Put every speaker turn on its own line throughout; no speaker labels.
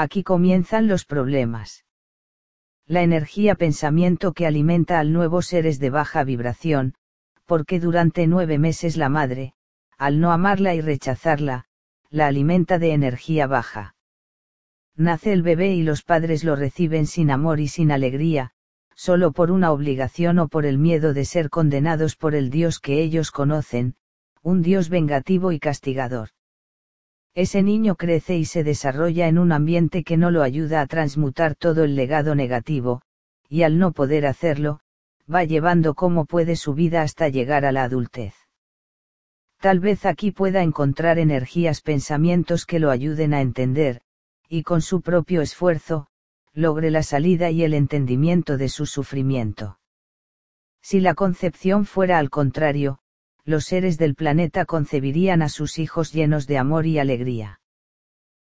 Aquí comienzan los problemas. La energía pensamiento que alimenta al nuevo ser es de baja vibración, porque durante nueve meses la madre, al no amarla y rechazarla, la alimenta de energía baja. Nace el bebé y los padres lo reciben sin amor y sin alegría, solo por una obligación o por el miedo de ser condenados por el Dios que ellos conocen, un Dios vengativo y castigador. Ese niño crece y se desarrolla en un ambiente que no lo ayuda a transmutar todo el legado negativo, y al no poder hacerlo, va llevando como puede su vida hasta llegar a la adultez. Tal vez aquí pueda encontrar energías, pensamientos que lo ayuden a entender, y con su propio esfuerzo, logre la salida y el entendimiento de su sufrimiento. Si la concepción fuera al contrario, los seres del planeta concebirían a sus hijos llenos de amor y alegría.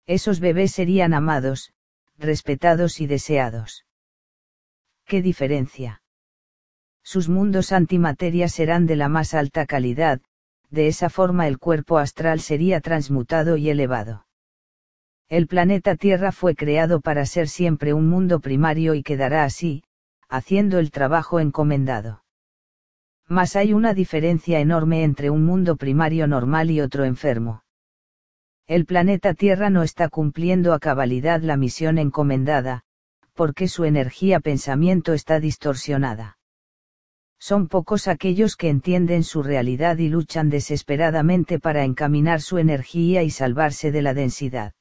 Esos bebés serían amados, respetados y deseados. ¿Qué diferencia? Sus mundos antimateria serán de la más alta calidad, de esa forma el cuerpo astral sería transmutado y elevado. El planeta Tierra fue creado para ser siempre un mundo primario y quedará así, haciendo el trabajo encomendado. Mas hay una diferencia enorme entre un mundo primario normal y otro enfermo. El planeta Tierra no está cumpliendo a cabalidad la misión encomendada, porque su energía pensamiento está distorsionada. Son pocos aquellos que entienden su realidad y luchan desesperadamente para encaminar su energía y salvarse de la densidad.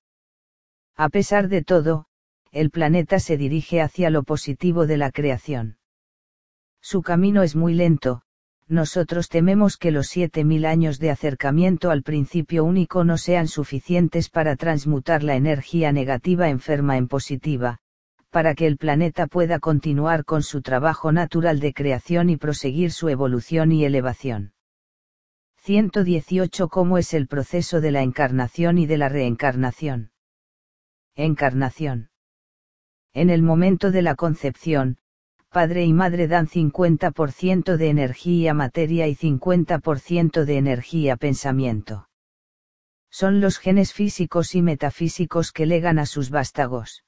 A pesar de todo, el planeta se dirige hacia lo positivo de la creación. Su camino es muy lento, nosotros tememos que los 7.000 años de acercamiento al principio único no sean suficientes para transmutar la energía negativa enferma en positiva, para que el planeta pueda continuar con su trabajo natural de creación y proseguir su evolución y elevación. 118 ¿Cómo es el proceso de la encarnación y de la reencarnación? Encarnación. En el momento de la concepción, padre y madre dan 50% de energía materia y 50% de energía pensamiento. Son los genes físicos y metafísicos que legan a sus vástagos.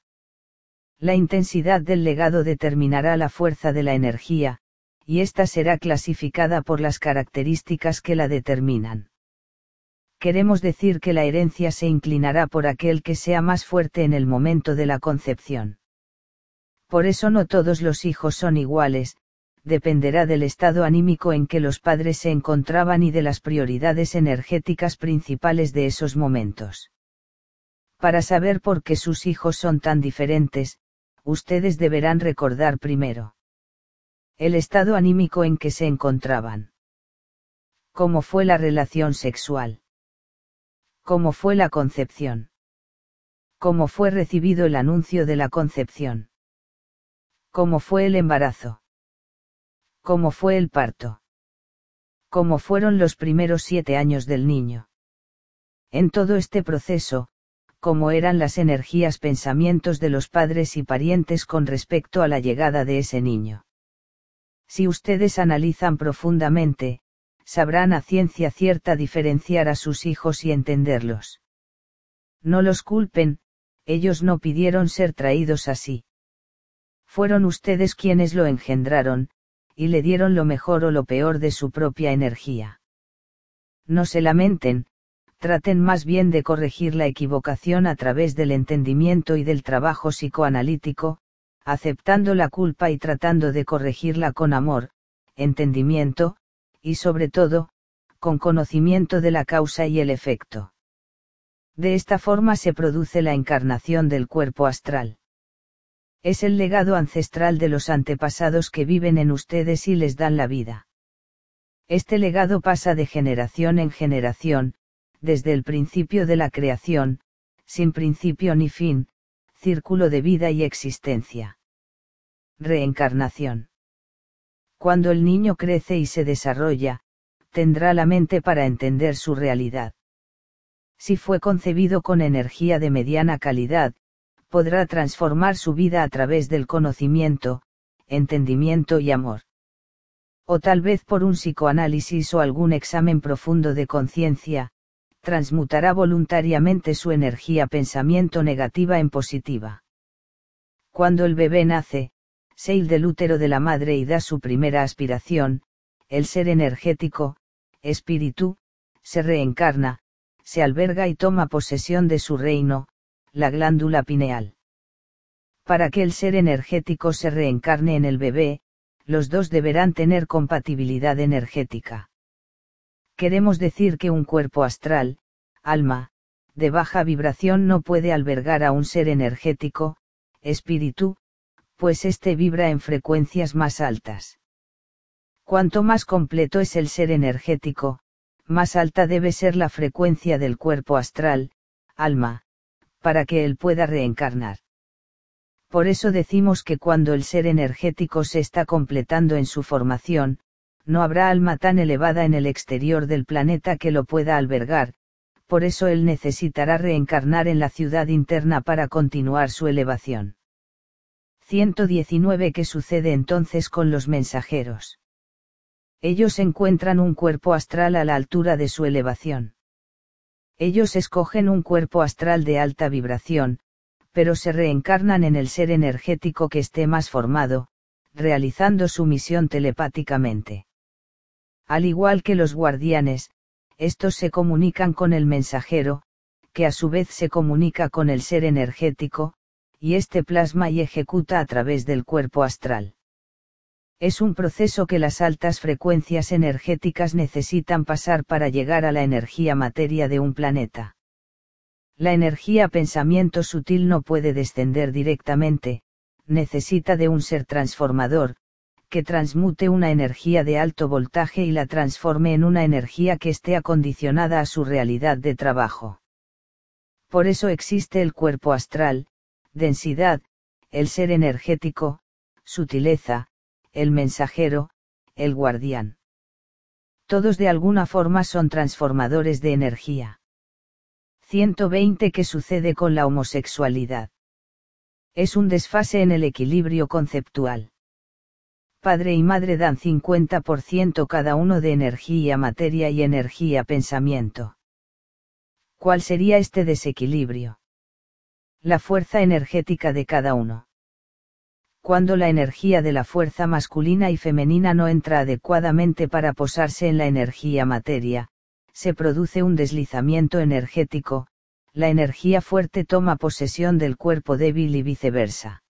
La intensidad del legado determinará la fuerza de la energía, y ésta será clasificada por las características que la determinan queremos decir que la herencia se inclinará por aquel que sea más fuerte en el momento de la concepción. Por eso no todos los hijos son iguales, dependerá del estado anímico en que los padres se encontraban y de las prioridades energéticas principales de esos momentos. Para saber por qué sus hijos son tan diferentes, ustedes deberán recordar primero el estado anímico en que se encontraban. ¿Cómo fue la relación sexual? ¿Cómo fue la concepción? ¿Cómo fue recibido el anuncio de la concepción? ¿Cómo fue el embarazo? ¿Cómo fue el parto? ¿Cómo fueron los primeros siete años del niño? En todo este proceso, cómo eran las energías pensamientos de los padres y parientes con respecto a la llegada de ese niño. Si ustedes analizan profundamente, sabrán a ciencia cierta diferenciar a sus hijos y entenderlos. No los culpen, ellos no pidieron ser traídos así. Fueron ustedes quienes lo engendraron, y le dieron lo mejor o lo peor de su propia energía. No se lamenten, traten más bien de corregir la equivocación a través del entendimiento y del trabajo psicoanalítico, aceptando la culpa y tratando de corregirla con amor, entendimiento, y sobre todo, con conocimiento de la causa y el efecto. De esta forma se produce la encarnación del cuerpo astral. Es el legado ancestral de los antepasados que viven en ustedes y les dan la vida. Este legado pasa de generación en generación, desde el principio de la creación, sin principio ni fin, círculo de vida y existencia. Reencarnación. Cuando el niño crece y se desarrolla, tendrá la mente para entender su realidad. Si fue concebido con energía de mediana calidad, podrá transformar su vida a través del conocimiento, entendimiento y amor. O tal vez por un psicoanálisis o algún examen profundo de conciencia, transmutará voluntariamente su energía pensamiento negativa en positiva. Cuando el bebé nace, seil del útero de la madre y da su primera aspiración, el ser energético, espíritu, se reencarna, se alberga y toma posesión de su reino, la glándula pineal. Para que el ser energético se reencarne en el bebé, los dos deberán tener compatibilidad energética. Queremos decir que un cuerpo astral, alma, de baja vibración no puede albergar a un ser energético, espíritu, pues éste vibra en frecuencias más altas. Cuanto más completo es el ser energético, más alta debe ser la frecuencia del cuerpo astral, alma, para que él pueda reencarnar. Por eso decimos que cuando el ser energético se está completando en su formación, no habrá alma tan elevada en el exterior del planeta que lo pueda albergar, por eso él necesitará reencarnar en la ciudad interna para continuar su elevación. 119 ¿Qué sucede entonces con los mensajeros? Ellos encuentran un cuerpo astral a la altura de su elevación. Ellos escogen un cuerpo astral de alta vibración, pero se reencarnan en el ser energético que esté más formado, realizando su misión telepáticamente. Al igual que los guardianes, estos se comunican con el mensajero, que a su vez se comunica con el ser energético, y este plasma y ejecuta a través del cuerpo astral. Es un proceso que las altas frecuencias energéticas necesitan pasar para llegar a la energía materia de un planeta. La energía pensamiento sutil no puede descender directamente, necesita de un ser transformador, que transmute una energía de alto voltaje y la transforme en una energía que esté acondicionada a su realidad de trabajo. Por eso existe el cuerpo astral, densidad, el ser energético, sutileza, el mensajero, el guardián. Todos de alguna forma son transformadores de energía. 120 ¿Qué sucede con la homosexualidad? Es un desfase en el equilibrio conceptual. Padre y madre dan 50% cada uno de energía materia y energía pensamiento. ¿Cuál sería este desequilibrio? La fuerza energética de cada uno. Cuando la energía de la fuerza masculina y femenina no entra adecuadamente para posarse en la energía materia, se produce un deslizamiento energético, la energía fuerte toma posesión del cuerpo débil y viceversa.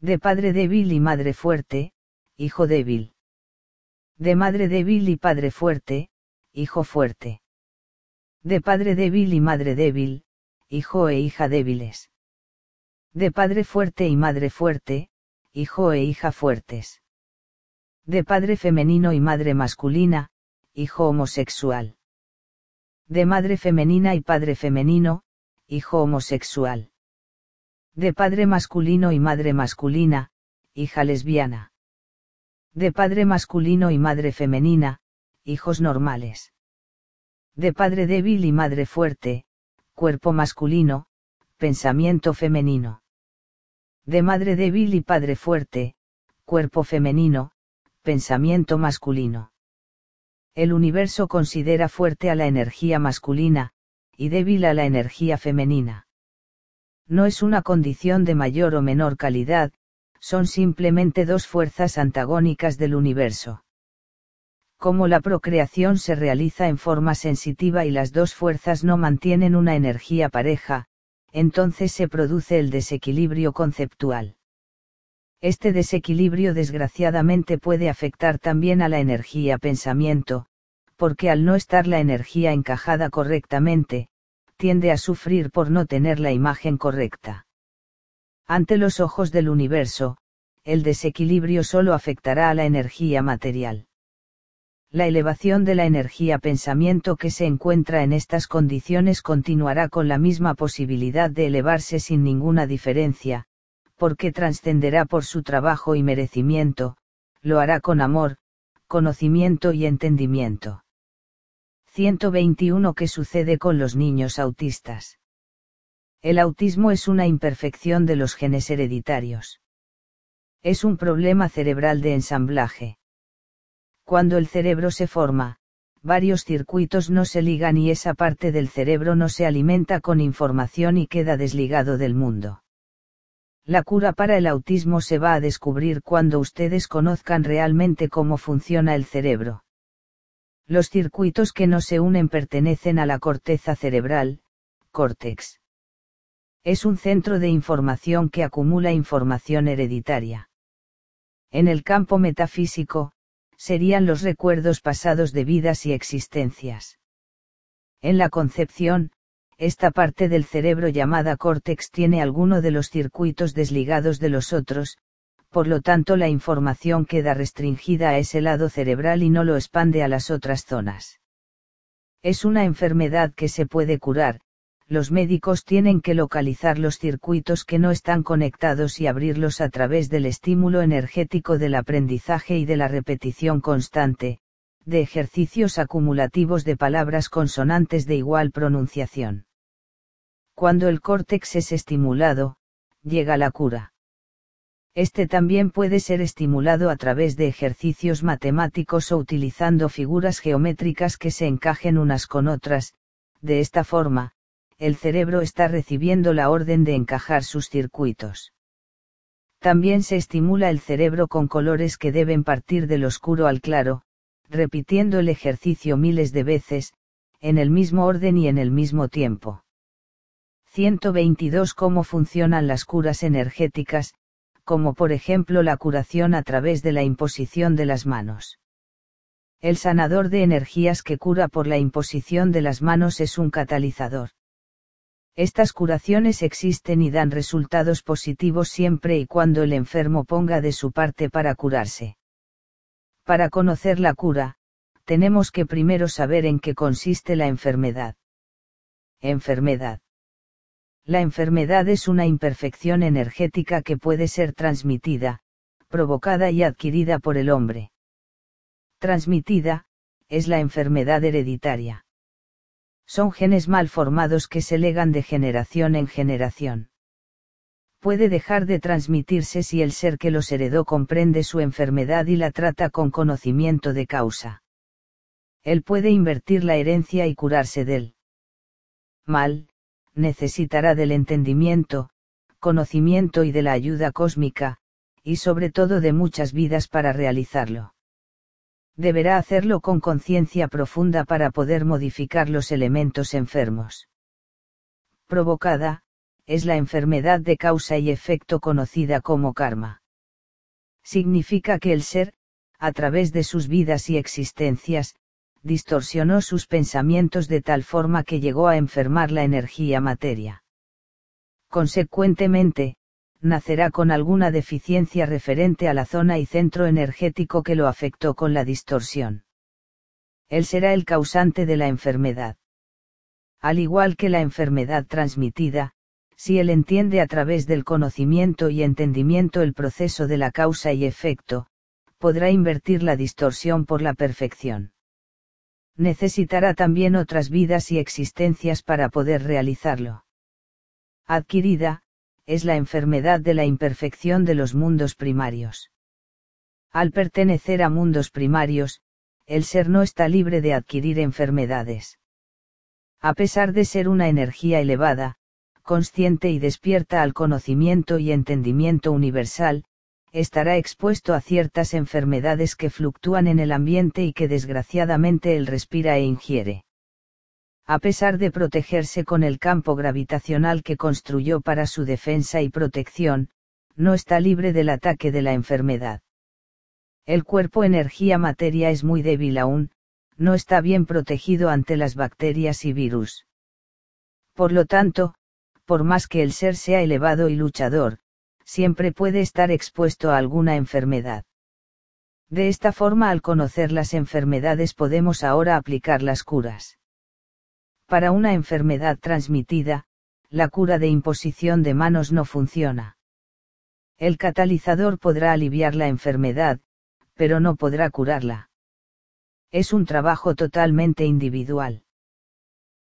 De padre débil y madre fuerte, hijo débil. De madre débil y padre fuerte, hijo fuerte. De padre débil y madre débil, hijo e hija débiles. De padre fuerte y madre fuerte, hijo e hija fuertes. De padre femenino y madre masculina, hijo homosexual de madre femenina y padre femenino, hijo homosexual. De padre masculino y madre masculina, hija lesbiana. De padre masculino y madre femenina, hijos normales. De padre débil y madre fuerte, cuerpo masculino, pensamiento femenino. De madre débil y padre fuerte, cuerpo femenino, pensamiento masculino. El universo considera fuerte a la energía masculina, y débil a la energía femenina. No es una condición de mayor o menor calidad, son simplemente dos fuerzas antagónicas del universo. Como la procreación se realiza en forma sensitiva y las dos fuerzas no mantienen una energía pareja, entonces se produce el desequilibrio conceptual. Este desequilibrio desgraciadamente puede afectar también a la energía pensamiento, porque al no estar la energía encajada correctamente, tiende a sufrir por no tener la imagen correcta. Ante los ojos del universo, el desequilibrio solo afectará a la energía material. La elevación de la energía pensamiento que se encuentra en estas condiciones continuará con la misma posibilidad de elevarse sin ninguna diferencia, porque trascenderá por su trabajo y merecimiento, lo hará con amor, conocimiento y entendimiento. 121 ¿Qué sucede con los niños autistas? El autismo es una imperfección de los genes hereditarios. Es un problema cerebral de ensamblaje. Cuando el cerebro se forma, varios circuitos no se ligan y esa parte del cerebro no se alimenta con información y queda desligado del mundo. La cura para el autismo se va a descubrir cuando ustedes conozcan realmente cómo funciona el cerebro. Los circuitos que no se unen pertenecen a la corteza cerebral, córtex. Es un centro de información que acumula información hereditaria. En el campo metafísico, serían los recuerdos pasados de vidas y existencias. En la concepción, esta parte del cerebro llamada córtex tiene alguno de los circuitos desligados de los otros, por lo tanto la información queda restringida a ese lado cerebral y no lo expande a las otras zonas. Es una enfermedad que se puede curar, los médicos tienen que localizar los circuitos que no están conectados y abrirlos a través del estímulo energético del aprendizaje y de la repetición constante, de ejercicios acumulativos de palabras consonantes de igual pronunciación. Cuando el córtex es estimulado, llega la cura. Este también puede ser estimulado a través de ejercicios matemáticos o utilizando figuras geométricas que se encajen unas con otras, de esta forma, el cerebro está recibiendo la orden de encajar sus circuitos. También se estimula el cerebro con colores que deben partir del oscuro al claro, repitiendo el ejercicio miles de veces, en el mismo orden y en el mismo tiempo. 122 Cómo funcionan las curas energéticas, como por ejemplo la curación a través de la imposición de las manos. El sanador de energías que cura por la imposición de las manos es un catalizador. Estas curaciones existen y dan resultados positivos siempre y cuando el enfermo ponga de su parte para curarse. Para conocer la cura, tenemos que primero saber en qué consiste la enfermedad. Enfermedad. La enfermedad es una imperfección energética que puede ser transmitida, provocada y adquirida por el hombre. Transmitida, es la enfermedad hereditaria. Son genes mal formados que se legan de generación en generación. Puede dejar de transmitirse si el ser que los heredó comprende su enfermedad y la trata con conocimiento de causa. Él puede invertir la herencia y curarse del mal, necesitará del entendimiento, conocimiento y de la ayuda cósmica, y sobre todo de muchas vidas para realizarlo. Deberá hacerlo con conciencia profunda para poder modificar los elementos enfermos. Provocada, es la enfermedad de causa y efecto conocida como karma. Significa que el ser, a través de sus vidas y existencias, distorsionó sus pensamientos de tal forma que llegó a enfermar la energía materia. Consecuentemente, nacerá con alguna deficiencia referente a la zona y centro energético que lo afectó con la distorsión. Él será el causante de la enfermedad. Al igual que la enfermedad transmitida, si él entiende a través del conocimiento y entendimiento el proceso de la causa y efecto, podrá invertir la distorsión por la perfección necesitará también otras vidas y existencias para poder realizarlo. Adquirida, es la enfermedad de la imperfección de los mundos primarios. Al pertenecer a mundos primarios, el ser no está libre de adquirir enfermedades. A pesar de ser una energía elevada, consciente y despierta al conocimiento y entendimiento universal, estará expuesto a ciertas enfermedades que fluctúan en el ambiente y que desgraciadamente él respira e ingiere. A pesar de protegerse con el campo gravitacional que construyó para su defensa y protección, no está libre del ataque de la enfermedad. El cuerpo energía materia es muy débil aún, no está bien protegido ante las bacterias y virus. Por lo tanto, por más que el ser sea elevado y luchador, siempre puede estar expuesto a alguna enfermedad. De esta forma al conocer las enfermedades podemos ahora aplicar las curas. Para una enfermedad transmitida, la cura de imposición de manos no funciona. El catalizador podrá aliviar la enfermedad, pero no podrá curarla. Es un trabajo totalmente individual.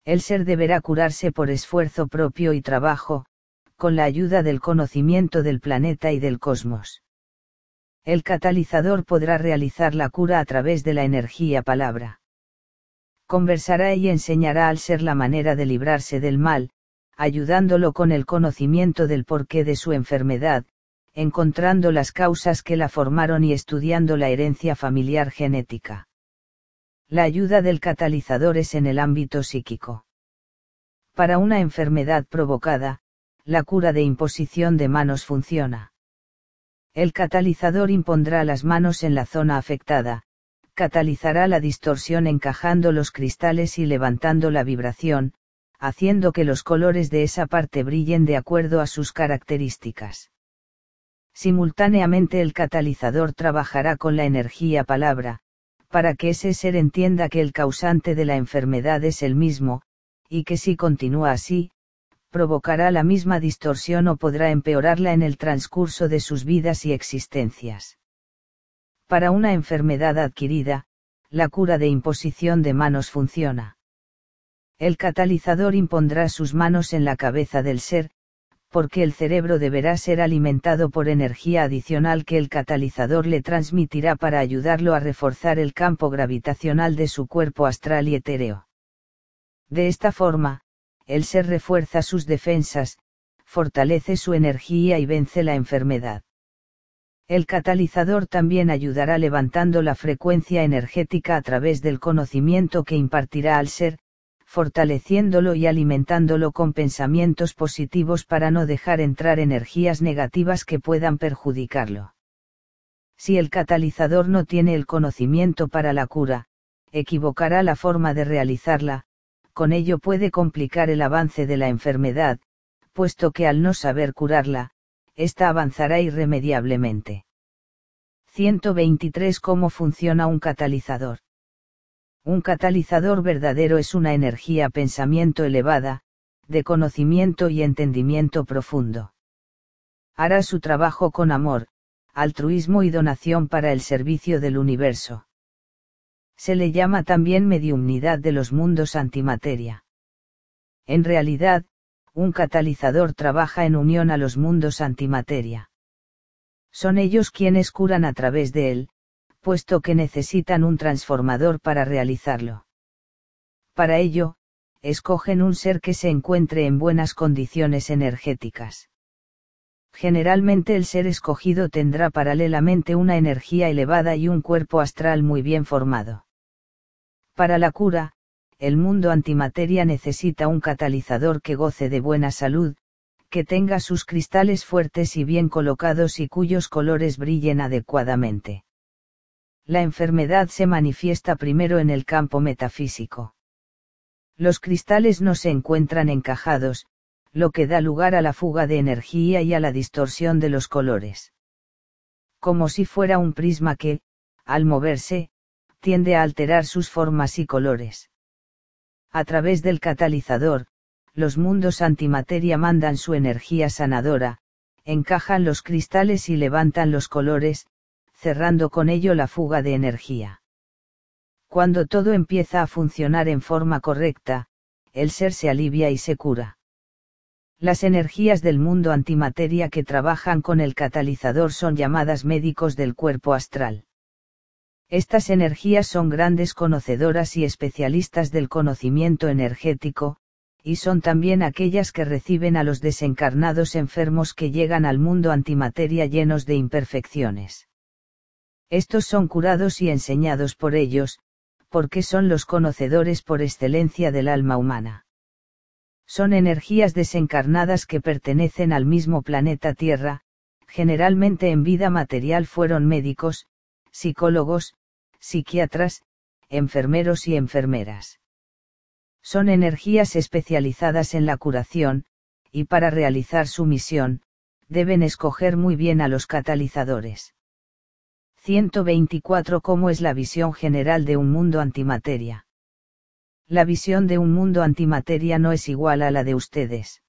El ser deberá curarse por esfuerzo propio y trabajo, con la ayuda del conocimiento del planeta y del cosmos. El catalizador podrá realizar la cura a través de la energía palabra. Conversará y enseñará al ser la manera de librarse del mal, ayudándolo con el conocimiento del porqué de su enfermedad, encontrando las causas que la formaron y estudiando la herencia familiar genética. La ayuda del catalizador es en el ámbito psíquico. Para una enfermedad provocada, la cura de imposición de manos funciona. El catalizador impondrá las manos en la zona afectada, catalizará la distorsión encajando los cristales y levantando la vibración, haciendo que los colores de esa parte brillen de acuerdo a sus características. Simultáneamente el catalizador trabajará con la energía palabra, para que ese ser entienda que el causante de la enfermedad es el mismo, y que si continúa así, provocará la misma distorsión o podrá empeorarla en el transcurso de sus vidas y existencias. Para una enfermedad adquirida, la cura de imposición de manos funciona. El catalizador impondrá sus manos en la cabeza del ser, porque el cerebro deberá ser alimentado por energía adicional que el catalizador le transmitirá para ayudarlo a reforzar el campo gravitacional de su cuerpo astral y etéreo. De esta forma, el ser refuerza sus defensas, fortalece su energía y vence la enfermedad. El catalizador también ayudará levantando la frecuencia energética a través del conocimiento que impartirá al ser, fortaleciéndolo y alimentándolo con pensamientos positivos para no dejar entrar energías negativas que puedan perjudicarlo. Si el catalizador no tiene el conocimiento para la cura, equivocará la forma de realizarla, con ello puede complicar el avance de la enfermedad, puesto que al no saber curarla, ésta avanzará irremediablemente. 123 ¿Cómo funciona un catalizador? Un catalizador verdadero es una energía pensamiento elevada, de conocimiento y entendimiento profundo. Hará su trabajo con amor, altruismo y donación para el servicio del universo. Se le llama también mediumnidad de los mundos antimateria. En realidad, un catalizador trabaja en unión a los mundos antimateria. Son ellos quienes curan a través de él, puesto que necesitan un transformador para realizarlo. Para ello, escogen un ser que se encuentre en buenas condiciones energéticas. Generalmente el ser escogido tendrá paralelamente una energía elevada y un cuerpo astral muy bien formado. Para la cura, el mundo antimateria necesita un catalizador que goce de buena salud, que tenga sus cristales fuertes y bien colocados y cuyos colores brillen adecuadamente la enfermedad se manifiesta primero en el campo metafísico. Los cristales no se encuentran encajados, lo que da lugar a la fuga de energía y a la distorsión de los colores. Como si fuera un prisma que, al moverse, tiende a alterar sus formas y colores. A través del catalizador, los mundos antimateria mandan su energía sanadora, encajan los cristales y levantan los colores, cerrando con ello la fuga de energía. Cuando todo empieza a funcionar en forma correcta, el ser se alivia y se cura. Las energías del mundo antimateria que trabajan con el catalizador son llamadas médicos del cuerpo astral. Estas energías son grandes conocedoras y especialistas del conocimiento energético, y son también aquellas que reciben a los desencarnados enfermos que llegan al mundo antimateria llenos de imperfecciones. Estos son curados y enseñados por ellos, porque son los conocedores por excelencia del alma humana. Son energías desencarnadas que pertenecen al mismo planeta Tierra, generalmente en vida material fueron médicos, psicólogos, psiquiatras, enfermeros y enfermeras. Son energías especializadas en la curación, y para realizar su misión, deben escoger muy bien a los catalizadores. 124 ¿Cómo es la visión general de un mundo antimateria? La visión de un mundo antimateria no es igual a la de ustedes.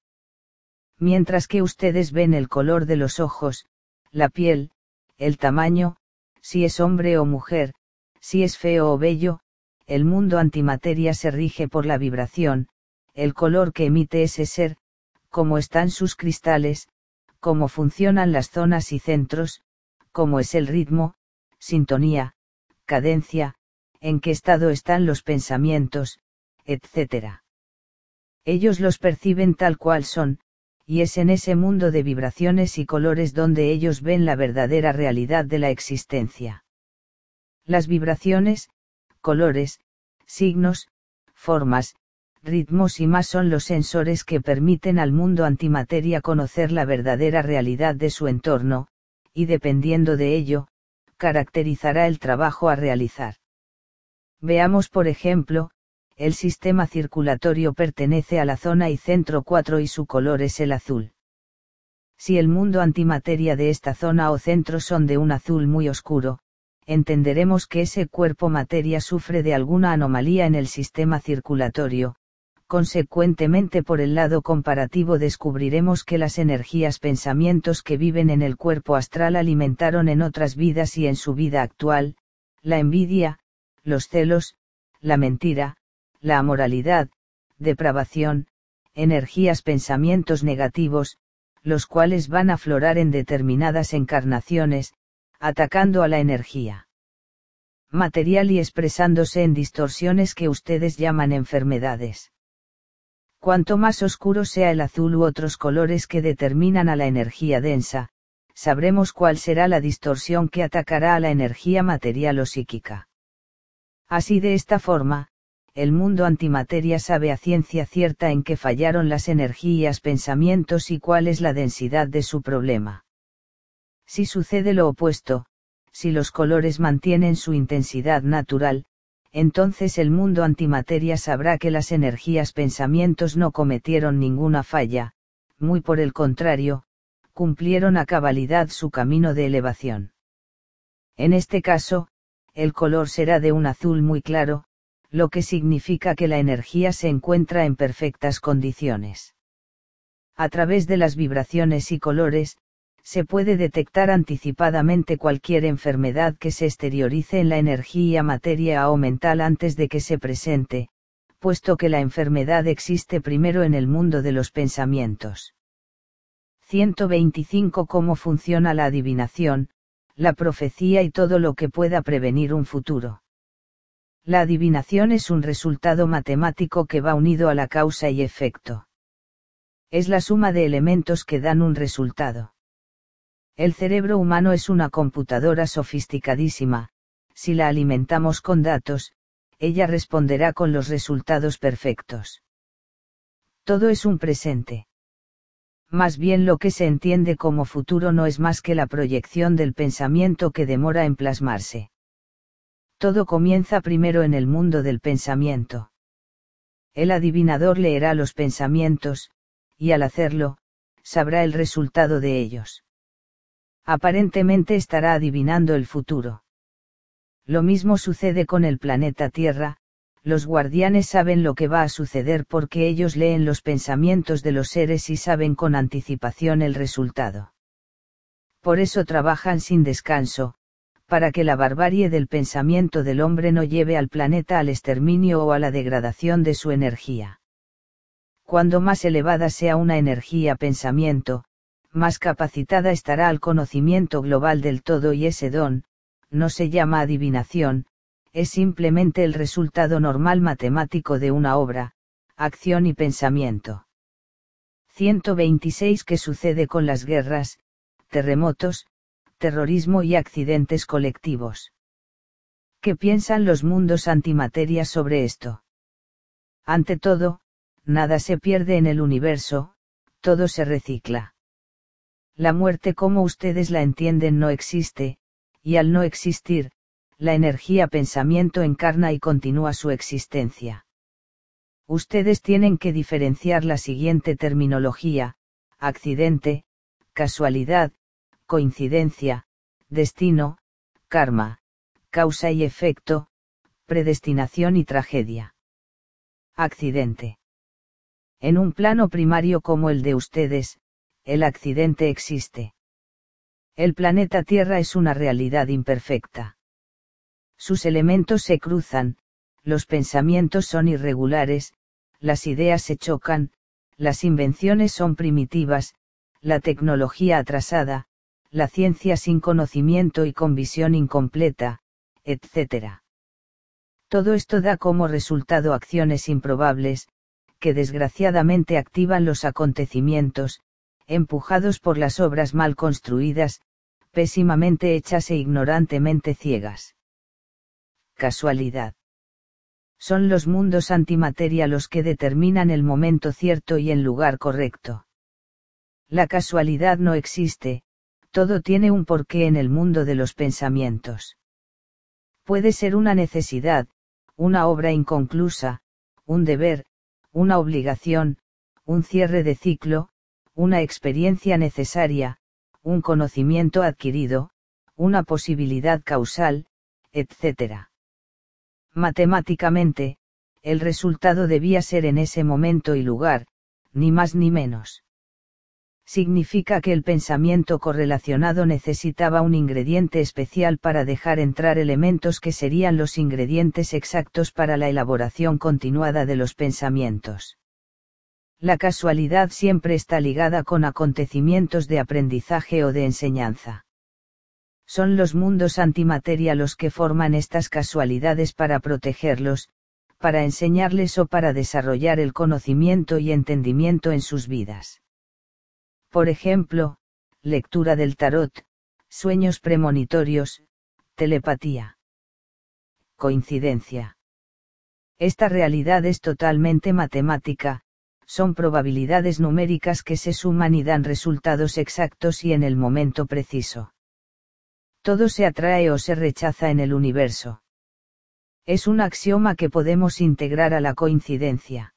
Mientras que ustedes ven el color de los ojos, la piel, el tamaño, si es hombre o mujer, si es feo o bello, el mundo antimateria se rige por la vibración, el color que emite ese ser, cómo están sus cristales, cómo funcionan las zonas y centros, cómo es el ritmo, sintonía, cadencia, en qué estado están los pensamientos, etc. Ellos los perciben tal cual son, y es en ese mundo de vibraciones y colores donde ellos ven la verdadera realidad de la existencia. Las vibraciones, colores, signos, formas, ritmos y más son los sensores que permiten al mundo antimateria conocer la verdadera realidad de su entorno, y dependiendo de ello, caracterizará el trabajo a realizar. Veamos por ejemplo, el sistema circulatorio pertenece a la zona y centro 4 y su color es el azul. Si el mundo antimateria de esta zona o centro son de un azul muy oscuro, entenderemos que ese cuerpo materia sufre de alguna anomalía en el sistema circulatorio, consecuentemente por el lado comparativo descubriremos que las energías pensamientos que viven en el cuerpo astral alimentaron en otras vidas y en su vida actual, la envidia, los celos, la mentira, la amoralidad, depravación, energías pensamientos negativos, los cuales van a aflorar en determinadas encarnaciones, atacando a la energía material y expresándose en distorsiones que ustedes llaman enfermedades. Cuanto más oscuro sea el azul u otros colores que determinan a la energía densa, sabremos cuál será la distorsión que atacará a la energía material o psíquica. Así de esta forma, el mundo antimateria sabe a ciencia cierta en qué fallaron las energías pensamientos y cuál es la densidad de su problema. Si sucede lo opuesto, si los colores mantienen su intensidad natural, entonces el mundo antimateria sabrá que las energías pensamientos no cometieron ninguna falla, muy por el contrario, cumplieron a cabalidad su camino de elevación. En este caso, el color será de un azul muy claro, lo que significa que la energía se encuentra en perfectas condiciones. A través de las vibraciones y colores, se puede detectar anticipadamente cualquier enfermedad que se exteriorice en la energía materia o mental antes de que se presente, puesto que la enfermedad existe primero en el mundo de los pensamientos. 125 Cómo funciona la adivinación, la profecía y todo lo que pueda prevenir un futuro. La adivinación es un resultado matemático que va unido a la causa y efecto. Es la suma de elementos que dan un resultado. El cerebro humano es una computadora sofisticadísima, si la alimentamos con datos, ella responderá con los resultados perfectos. Todo es un presente. Más bien lo que se entiende como futuro no es más que la proyección del pensamiento que demora en plasmarse. Todo comienza primero en el mundo del pensamiento. El adivinador leerá los pensamientos, y al hacerlo, sabrá el resultado de ellos aparentemente estará adivinando el futuro. Lo mismo sucede con el planeta Tierra, los guardianes saben lo que va a suceder porque ellos leen los pensamientos de los seres y saben con anticipación el resultado. Por eso trabajan sin descanso, para que la barbarie del pensamiento del hombre no lleve al planeta al exterminio o a la degradación de su energía. Cuando más elevada sea una energía pensamiento, más capacitada estará al conocimiento global del todo y ese don, no se llama adivinación, es simplemente el resultado normal matemático de una obra, acción y pensamiento. 126 ¿Qué sucede con las guerras, terremotos, terrorismo y accidentes colectivos? ¿Qué piensan los mundos antimateria sobre esto? Ante todo, nada se pierde en el universo, todo se recicla. La muerte como ustedes la entienden no existe, y al no existir, la energía pensamiento encarna y continúa su existencia. Ustedes tienen que diferenciar la siguiente terminología, accidente, casualidad, coincidencia, destino, karma, causa y efecto, predestinación y tragedia. Accidente. En un plano primario como el de ustedes, el accidente existe. El planeta Tierra es una realidad imperfecta. Sus elementos se cruzan, los pensamientos son irregulares, las ideas se chocan, las invenciones son primitivas, la tecnología atrasada, la ciencia sin conocimiento y con visión incompleta, etc. Todo esto da como resultado acciones improbables, que desgraciadamente activan los acontecimientos, empujados por las obras mal construidas, pésimamente hechas e ignorantemente ciegas. Casualidad. Son los mundos antimateria los que determinan el momento cierto y el lugar correcto. La casualidad no existe, todo tiene un porqué en el mundo de los pensamientos. Puede ser una necesidad, una obra inconclusa, un deber, una obligación, un cierre de ciclo, una experiencia necesaria, un conocimiento adquirido, una posibilidad causal, etc. Matemáticamente, el resultado debía ser en ese momento y lugar, ni más ni menos. Significa que el pensamiento correlacionado necesitaba un ingrediente especial para dejar entrar elementos que serían los ingredientes exactos para la elaboración continuada de los pensamientos. La casualidad siempre está ligada con acontecimientos de aprendizaje o de enseñanza. Son los mundos antimateria los que forman estas casualidades para protegerlos, para enseñarles o para desarrollar el conocimiento y entendimiento en sus vidas. Por ejemplo, lectura del tarot, sueños premonitorios, telepatía. Coincidencia. Esta realidad es totalmente matemática, son probabilidades numéricas que se suman y dan resultados exactos y en el momento preciso. Todo se atrae o se rechaza en el universo. Es un axioma que podemos integrar a la coincidencia.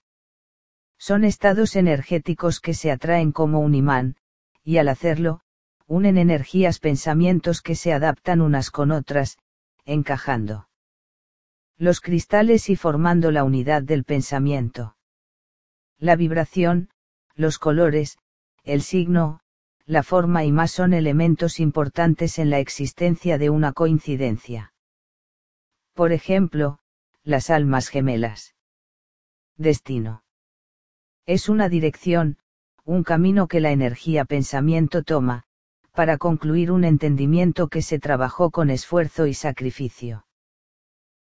Son estados energéticos que se atraen como un imán, y al hacerlo, unen energías pensamientos que se adaptan unas con otras, encajando los cristales y formando la unidad del pensamiento la vibración, los colores, el signo, la forma y más son elementos importantes en la existencia de una coincidencia. Por ejemplo, las almas gemelas. Destino. Es una dirección, un camino que la energía pensamiento toma, para concluir un entendimiento que se trabajó con esfuerzo y sacrificio.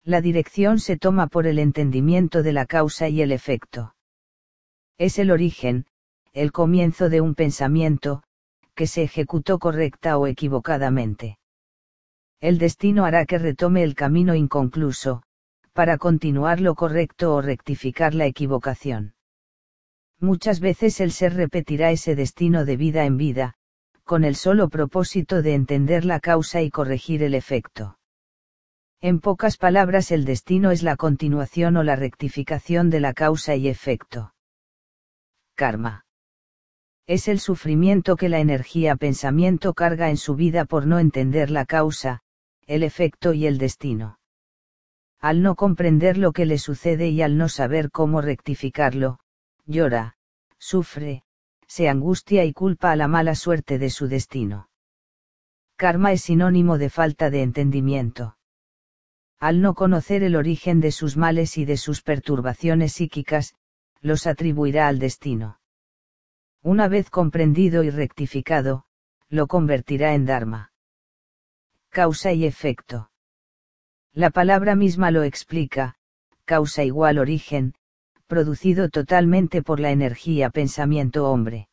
La dirección se toma por el entendimiento de la causa y el efecto. Es el origen, el comienzo de un pensamiento, que se ejecutó correcta o equivocadamente. El destino hará que retome el camino inconcluso, para continuar lo correcto o rectificar la equivocación. Muchas veces el ser repetirá ese destino de vida en vida, con el solo propósito de entender la causa y corregir el efecto. En pocas palabras el destino es la continuación o la rectificación de la causa y efecto karma. Es el sufrimiento que la energía pensamiento carga en su vida por no entender la causa, el efecto y el destino. Al no comprender lo que le sucede y al no saber cómo rectificarlo, llora, sufre, se angustia y culpa a la mala suerte de su destino. Karma es sinónimo de falta de entendimiento. Al no conocer el origen de sus males y de sus perturbaciones psíquicas, los atribuirá al destino. Una vez comprendido y rectificado, lo convertirá en Dharma. Causa y efecto. La palabra misma lo explica, causa igual origen, producido totalmente por la energía pensamiento hombre.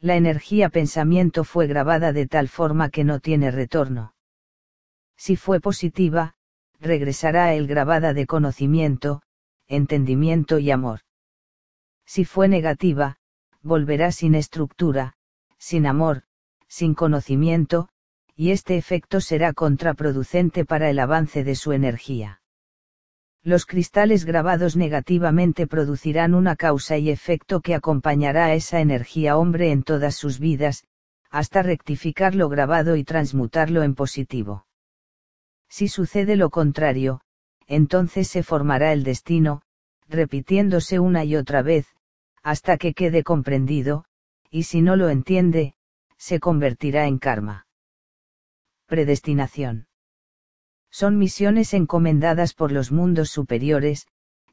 La energía pensamiento fue grabada de tal forma que no tiene retorno. Si fue positiva, regresará a él grabada de conocimiento, entendimiento y amor si fue negativa, volverá sin estructura, sin amor, sin conocimiento, y este efecto será contraproducente para el avance de su energía. Los cristales grabados negativamente producirán una causa y efecto que acompañará a esa energía hombre en todas sus vidas, hasta rectificar lo grabado y transmutarlo en positivo. Si sucede lo contrario, entonces se formará el destino, repitiéndose una y otra vez, hasta que quede comprendido, y si no lo entiende, se convertirá en karma. Predestinación. Son misiones encomendadas por los mundos superiores,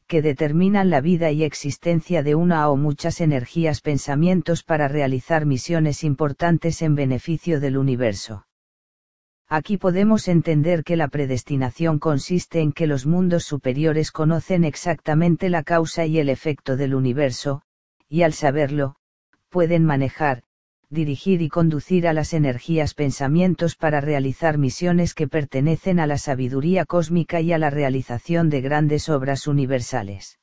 que determinan la vida y existencia de una o muchas energías pensamientos para realizar misiones importantes en beneficio del universo. Aquí podemos entender que la predestinación consiste en que los mundos superiores conocen exactamente la causa y el efecto del universo, y al saberlo, pueden manejar, dirigir y conducir a las energías pensamientos para realizar misiones que pertenecen a la sabiduría cósmica y a la realización de grandes obras universales.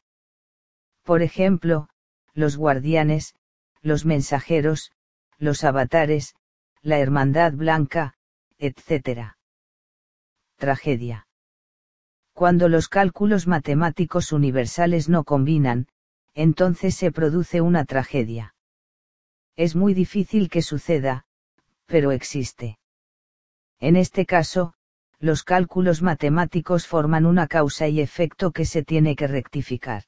Por ejemplo, los guardianes, los mensajeros, los avatares, la hermandad blanca, etc. Tragedia. Cuando los cálculos matemáticos universales no combinan, entonces se produce una tragedia. Es muy difícil que suceda, pero existe. En este caso, los cálculos matemáticos forman una causa y efecto que se tiene que rectificar.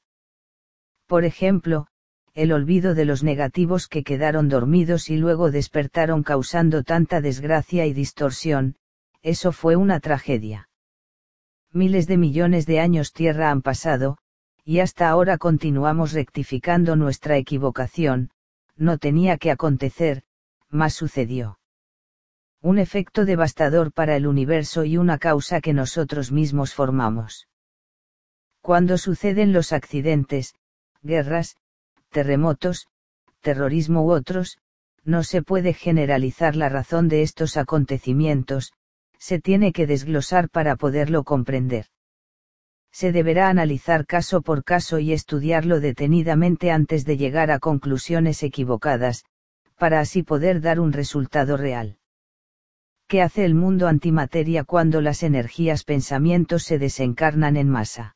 Por ejemplo, el olvido de los negativos que quedaron dormidos y luego despertaron causando tanta desgracia y distorsión, eso fue una tragedia. Miles de millones de años tierra han pasado, y hasta ahora continuamos rectificando nuestra equivocación, no tenía que acontecer, mas sucedió. Un efecto devastador para el universo y una causa que nosotros mismos formamos. Cuando suceden los accidentes, guerras, terremotos, terrorismo u otros, no se puede generalizar la razón de estos acontecimientos, se tiene que desglosar para poderlo comprender. Se deberá analizar caso por caso y estudiarlo detenidamente antes de llegar a conclusiones equivocadas, para así poder dar un resultado real. ¿Qué hace el mundo antimateria cuando las energías pensamientos se desencarnan en masa?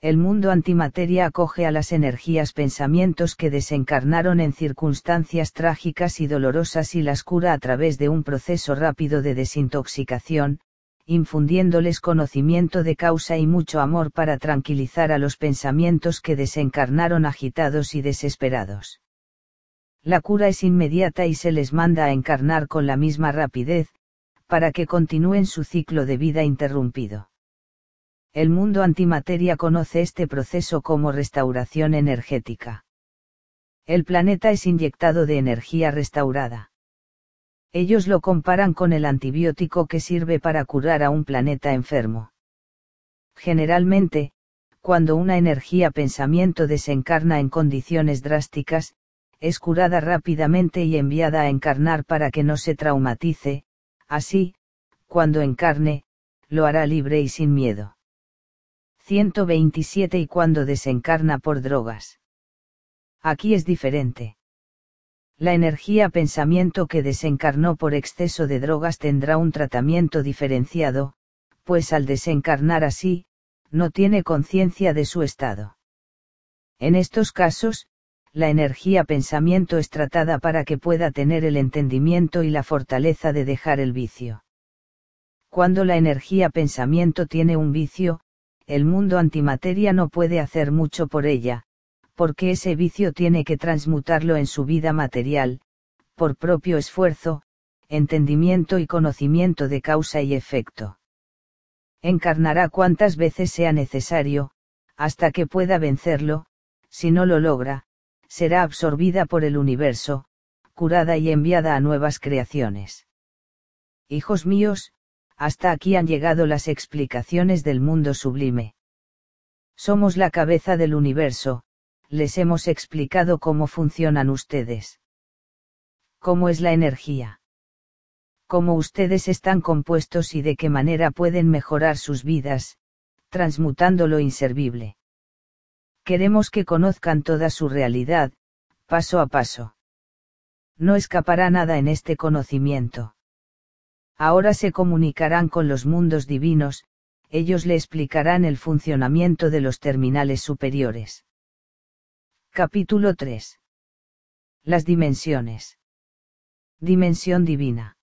el mundo antimateria acoge a las energías pensamientos que desencarnaron en circunstancias trágicas y dolorosas y las cura a través de un proceso rápido de desintoxicación, infundiéndoles conocimiento de causa y mucho amor para tranquilizar a los pensamientos que desencarnaron agitados y desesperados. La cura es inmediata y se les manda a encarnar con la misma rapidez, para que continúen su ciclo de vida interrumpido. El mundo antimateria conoce este proceso como restauración energética. El planeta es inyectado de energía restaurada. Ellos lo comparan con el antibiótico que sirve para curar a un planeta enfermo. Generalmente, cuando una energía pensamiento desencarna en condiciones drásticas, es curada rápidamente y enviada a encarnar para que no se traumatice, así, cuando encarne, lo hará libre y sin miedo. 127 y cuando desencarna por drogas. Aquí es diferente. La energía pensamiento que desencarnó por exceso de drogas tendrá un tratamiento diferenciado, pues al desencarnar así, no tiene conciencia de su estado. En estos casos, la energía pensamiento es tratada para que pueda tener el entendimiento y la fortaleza de dejar el vicio. Cuando la energía pensamiento tiene un vicio, el mundo antimateria no puede hacer mucho por ella, porque ese vicio tiene que transmutarlo en su vida material, por propio esfuerzo, entendimiento y conocimiento de causa y efecto. Encarnará cuantas veces sea necesario, hasta que pueda vencerlo, si no lo logra, será absorbida por el universo, curada y enviada a nuevas creaciones. Hijos míos, hasta aquí han llegado las explicaciones del mundo sublime. Somos la cabeza del universo, les hemos explicado cómo funcionan ustedes. ¿Cómo es la energía? Cómo ustedes están compuestos y de qué manera pueden mejorar sus vidas, transmutando lo inservible. Queremos que conozcan toda su realidad, paso a paso. No escapará nada en este conocimiento ahora se comunicarán con los mundos divinos, ellos le explicarán el funcionamiento de los terminales superiores. Capítulo 3. Las dimensiones. Dimensión divina.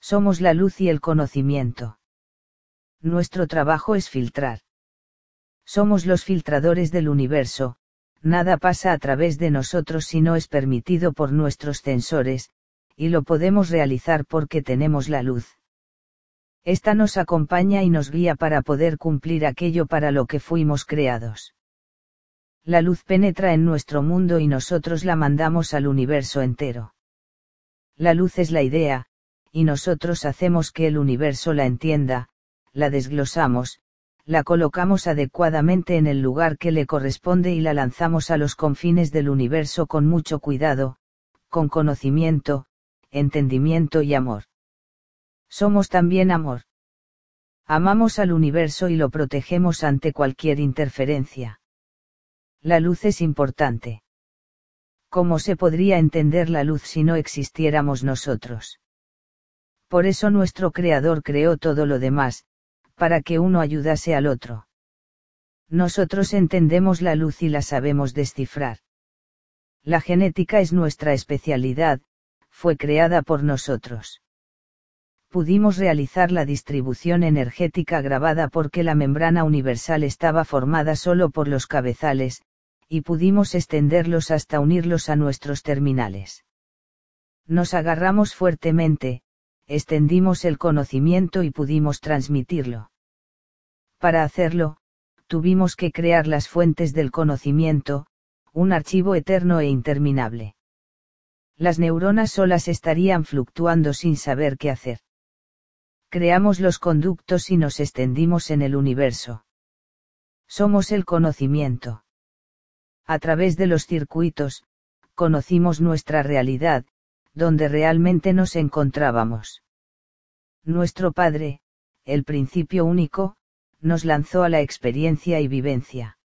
Somos la luz y el conocimiento. Nuestro trabajo es filtrar. Somos los filtradores del universo, nada pasa a través de nosotros si no es permitido por nuestros censores, y lo podemos realizar porque tenemos la luz. Esta nos acompaña y nos guía para poder cumplir aquello para lo que fuimos creados. La luz penetra en nuestro mundo y nosotros la mandamos al universo entero. La luz es la idea, y nosotros hacemos que el universo la entienda, la desglosamos, la colocamos adecuadamente en el lugar que le corresponde y la lanzamos a los confines del universo con mucho cuidado, con conocimiento, entendimiento y amor. Somos también amor. Amamos al universo y lo protegemos ante cualquier interferencia. La luz es importante. ¿Cómo se podría entender la luz si no existiéramos nosotros? Por eso nuestro Creador creó todo lo demás, para que uno ayudase al otro. Nosotros entendemos la luz y la sabemos descifrar. La genética es nuestra especialidad, fue creada por nosotros. Pudimos realizar la distribución energética grabada porque la membrana universal estaba formada solo por los cabezales, y pudimos extenderlos hasta unirlos a nuestros terminales. Nos agarramos fuertemente, extendimos el conocimiento y pudimos transmitirlo. Para hacerlo, tuvimos que crear las fuentes del conocimiento, un archivo eterno e interminable. Las neuronas solas estarían fluctuando sin saber qué hacer. Creamos los conductos y nos extendimos en el universo. Somos el conocimiento. A través de los circuitos, conocimos nuestra realidad, donde realmente nos encontrábamos. Nuestro Padre, el principio único, nos lanzó a la experiencia y vivencia.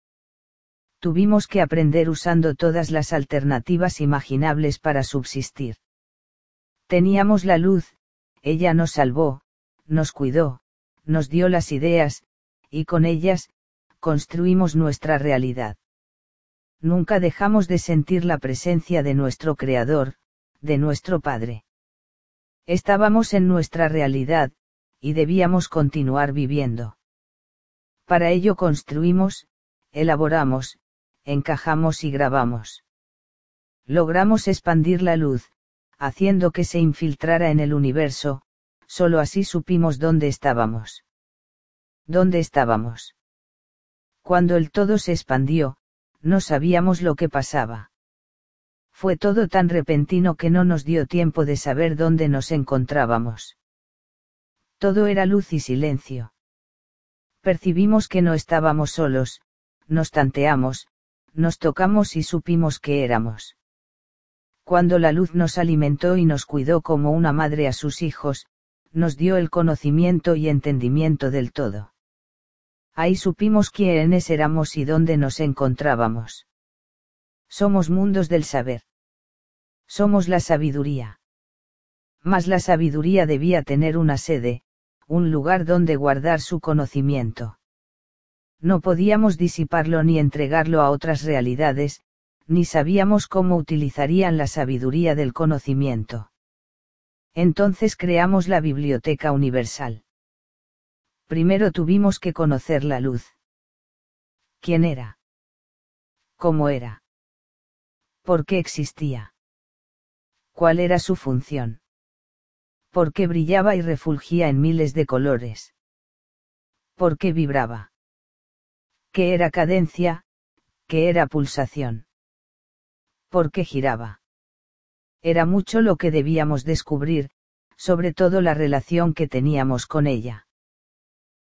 Tuvimos que aprender usando todas las alternativas imaginables para subsistir. Teníamos la luz, ella nos salvó, nos cuidó, nos dio las ideas, y con ellas, construimos nuestra realidad. Nunca dejamos de sentir la presencia de nuestro Creador, de nuestro Padre. Estábamos en nuestra realidad, y debíamos continuar viviendo. Para ello construimos, elaboramos, encajamos y grabamos. Logramos expandir la luz, haciendo que se infiltrara en el universo, solo así supimos dónde estábamos. ¿Dónde estábamos? Cuando el todo se expandió, no sabíamos lo que pasaba. Fue todo tan repentino que no nos dio tiempo de saber dónde nos encontrábamos. Todo era luz y silencio. Percibimos que no estábamos solos, nos tanteamos, nos tocamos y supimos que éramos. Cuando la luz nos alimentó y nos cuidó como una madre a sus hijos, nos dio el conocimiento y entendimiento del todo. Ahí supimos quiénes éramos y dónde nos encontrábamos. Somos mundos del saber. Somos la sabiduría. Mas la sabiduría debía tener una sede, un lugar donde guardar su conocimiento. No podíamos disiparlo ni entregarlo a otras realidades, ni sabíamos cómo utilizarían la sabiduría del conocimiento. Entonces creamos la Biblioteca Universal. Primero tuvimos que conocer la luz. ¿Quién era? ¿Cómo era? ¿Por qué existía? ¿Cuál era su función? ¿Por qué brillaba y refulgía en miles de colores? ¿Por qué vibraba? ¿Qué era cadencia? ¿Qué era pulsación? ¿Por qué giraba? Era mucho lo que debíamos descubrir, sobre todo la relación que teníamos con ella.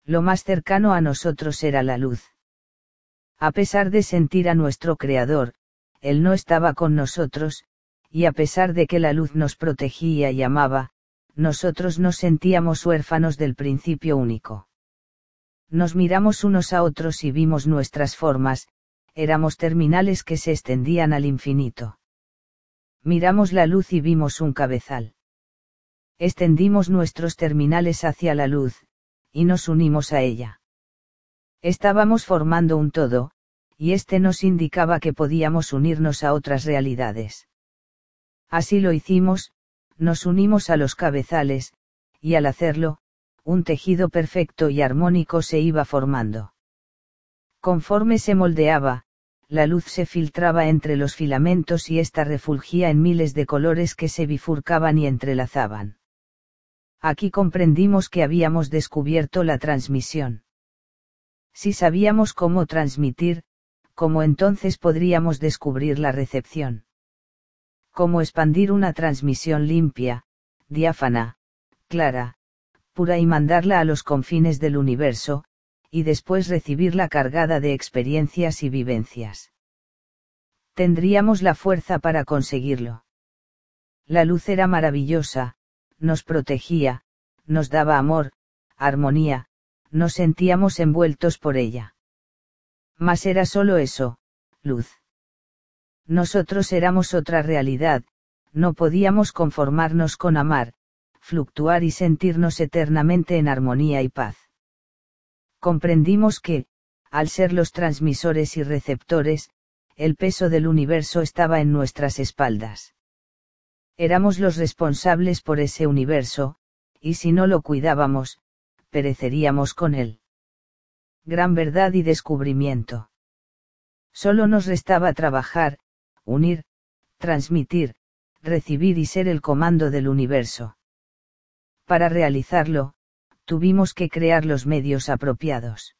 Lo más cercano a nosotros era la luz. A pesar de sentir a nuestro Creador, él no estaba con nosotros, y a pesar de que la luz nos protegía y amaba, nosotros nos sentíamos huérfanos del principio único. Nos miramos unos a otros y vimos nuestras formas, éramos terminales que se extendían al infinito. Miramos la luz y vimos un cabezal. Extendimos nuestros terminales hacia la luz, y nos unimos a ella. Estábamos formando un todo, y este nos indicaba que podíamos unirnos a otras realidades. Así lo hicimos, nos unimos a los cabezales, y al hacerlo, un tejido perfecto y armónico se iba formando. Conforme se moldeaba, la luz se filtraba entre los filamentos y ésta refulgía en miles de colores que se bifurcaban y entrelazaban. Aquí comprendimos que habíamos descubierto la transmisión. Si sabíamos cómo transmitir, ¿cómo entonces podríamos descubrir la recepción? Cómo expandir una transmisión limpia, diáfana, clara, pura y mandarla a los confines del universo, y después recibirla cargada de experiencias y vivencias. Tendríamos la fuerza para conseguirlo. La luz era maravillosa, nos protegía, nos daba amor, armonía, nos sentíamos envueltos por ella. Mas era solo eso, luz. Nosotros éramos otra realidad, no podíamos conformarnos con amar, fluctuar y sentirnos eternamente en armonía y paz. Comprendimos que, al ser los transmisores y receptores, el peso del universo estaba en nuestras espaldas. Éramos los responsables por ese universo, y si no lo cuidábamos, pereceríamos con él. Gran verdad y descubrimiento. Solo nos restaba trabajar, unir, transmitir, recibir y ser el comando del universo. Para realizarlo, tuvimos que crear los medios apropiados.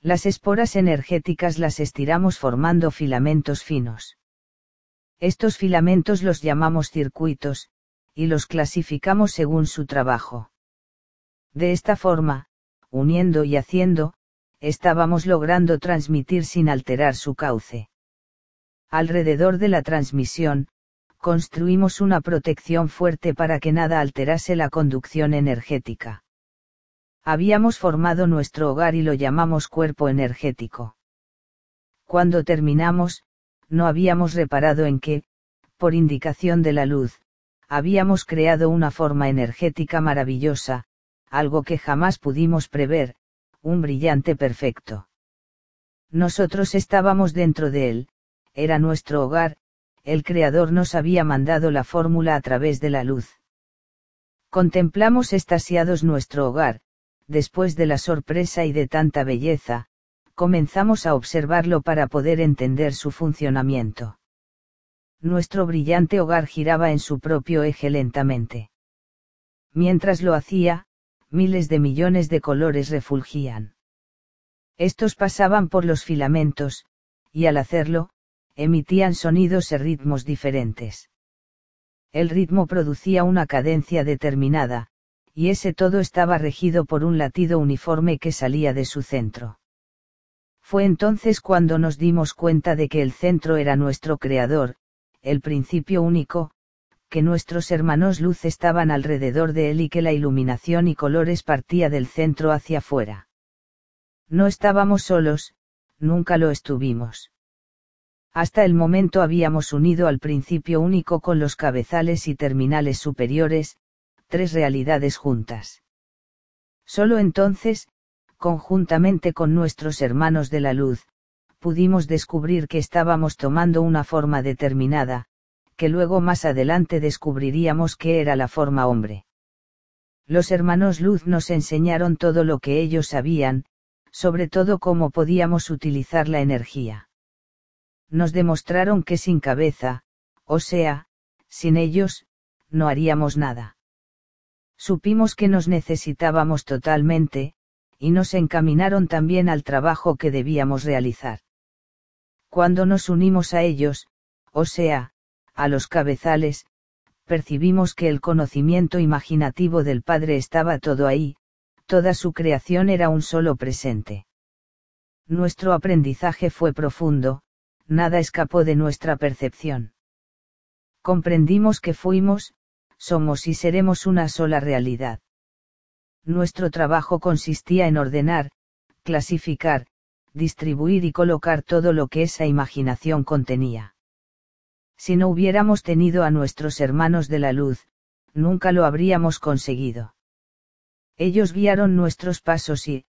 Las esporas energéticas las estiramos formando filamentos finos. Estos filamentos los llamamos circuitos, y los clasificamos según su trabajo. De esta forma, uniendo y haciendo, estábamos logrando transmitir sin alterar su cauce. Alrededor de la transmisión, construimos una protección fuerte para que nada alterase la conducción energética. Habíamos formado nuestro hogar y lo llamamos cuerpo energético. Cuando terminamos, no habíamos reparado en que, por indicación de la luz, habíamos creado una forma energética maravillosa, algo que jamás pudimos prever, un brillante perfecto. Nosotros estábamos dentro de él, era nuestro hogar, el Creador nos había mandado la fórmula a través de la luz. Contemplamos estasiados nuestro hogar, después de la sorpresa y de tanta belleza, comenzamos a observarlo para poder entender su funcionamiento. Nuestro brillante hogar giraba en su propio eje lentamente. Mientras lo hacía, miles de millones de colores refulgían. Estos pasaban por los filamentos, y al hacerlo, emitían sonidos y ritmos diferentes. El ritmo producía una cadencia determinada, y ese todo estaba regido por un latido uniforme que salía de su centro. Fue entonces cuando nos dimos cuenta de que el centro era nuestro creador, el principio único, que nuestros hermanos luz estaban alrededor de él y que la iluminación y colores partía del centro hacia afuera. No estábamos solos, nunca lo estuvimos. Hasta el momento habíamos unido al principio único con los cabezales y terminales superiores, tres realidades juntas. Solo entonces, conjuntamente con nuestros hermanos de la luz, pudimos descubrir que estábamos tomando una forma determinada, que luego más adelante descubriríamos que era la forma hombre. Los hermanos luz nos enseñaron todo lo que ellos sabían, sobre todo cómo podíamos utilizar la energía. Nos demostraron que sin cabeza, o sea, sin ellos, no haríamos nada. Supimos que nos necesitábamos totalmente, y nos encaminaron también al trabajo que debíamos realizar. Cuando nos unimos a ellos, o sea, a los cabezales, percibimos que el conocimiento imaginativo del Padre estaba todo ahí, toda su creación era un solo presente. Nuestro aprendizaje fue profundo, nada escapó de nuestra percepción. Comprendimos que fuimos, somos y seremos una sola realidad. Nuestro trabajo consistía en ordenar, clasificar, distribuir y colocar todo lo que esa imaginación contenía. Si no hubiéramos tenido a nuestros hermanos de la luz, nunca lo habríamos conseguido. Ellos guiaron nuestros pasos y,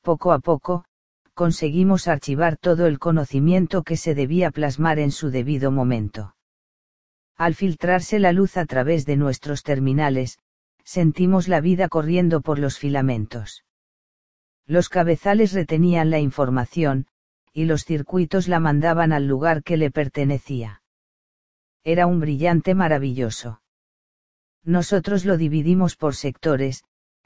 poco a poco, conseguimos archivar todo el conocimiento que se debía plasmar en su debido momento. Al filtrarse la luz a través de nuestros terminales, sentimos la vida corriendo por los filamentos. Los cabezales retenían la información, y los circuitos la mandaban al lugar que le pertenecía. Era un brillante maravilloso. Nosotros lo dividimos por sectores,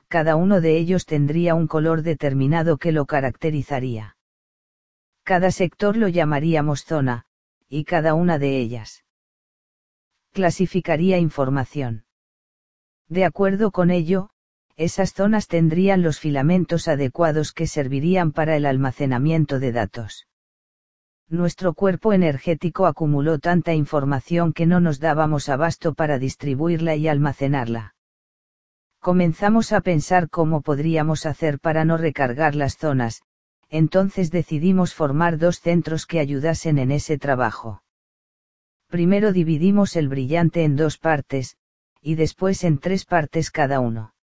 cada uno de ellos tendría un color determinado que lo caracterizaría. Cada sector lo llamaríamos zona, y cada una de ellas clasificaría información. De acuerdo con ello, esas zonas tendrían los filamentos adecuados que servirían para el almacenamiento de datos. Nuestro cuerpo energético acumuló tanta información que no nos dábamos abasto para distribuirla y almacenarla. Comenzamos a pensar cómo podríamos hacer para no recargar las zonas, entonces decidimos formar dos centros que ayudasen en ese trabajo. Primero dividimos el brillante en dos partes, y después en tres partes cada uno.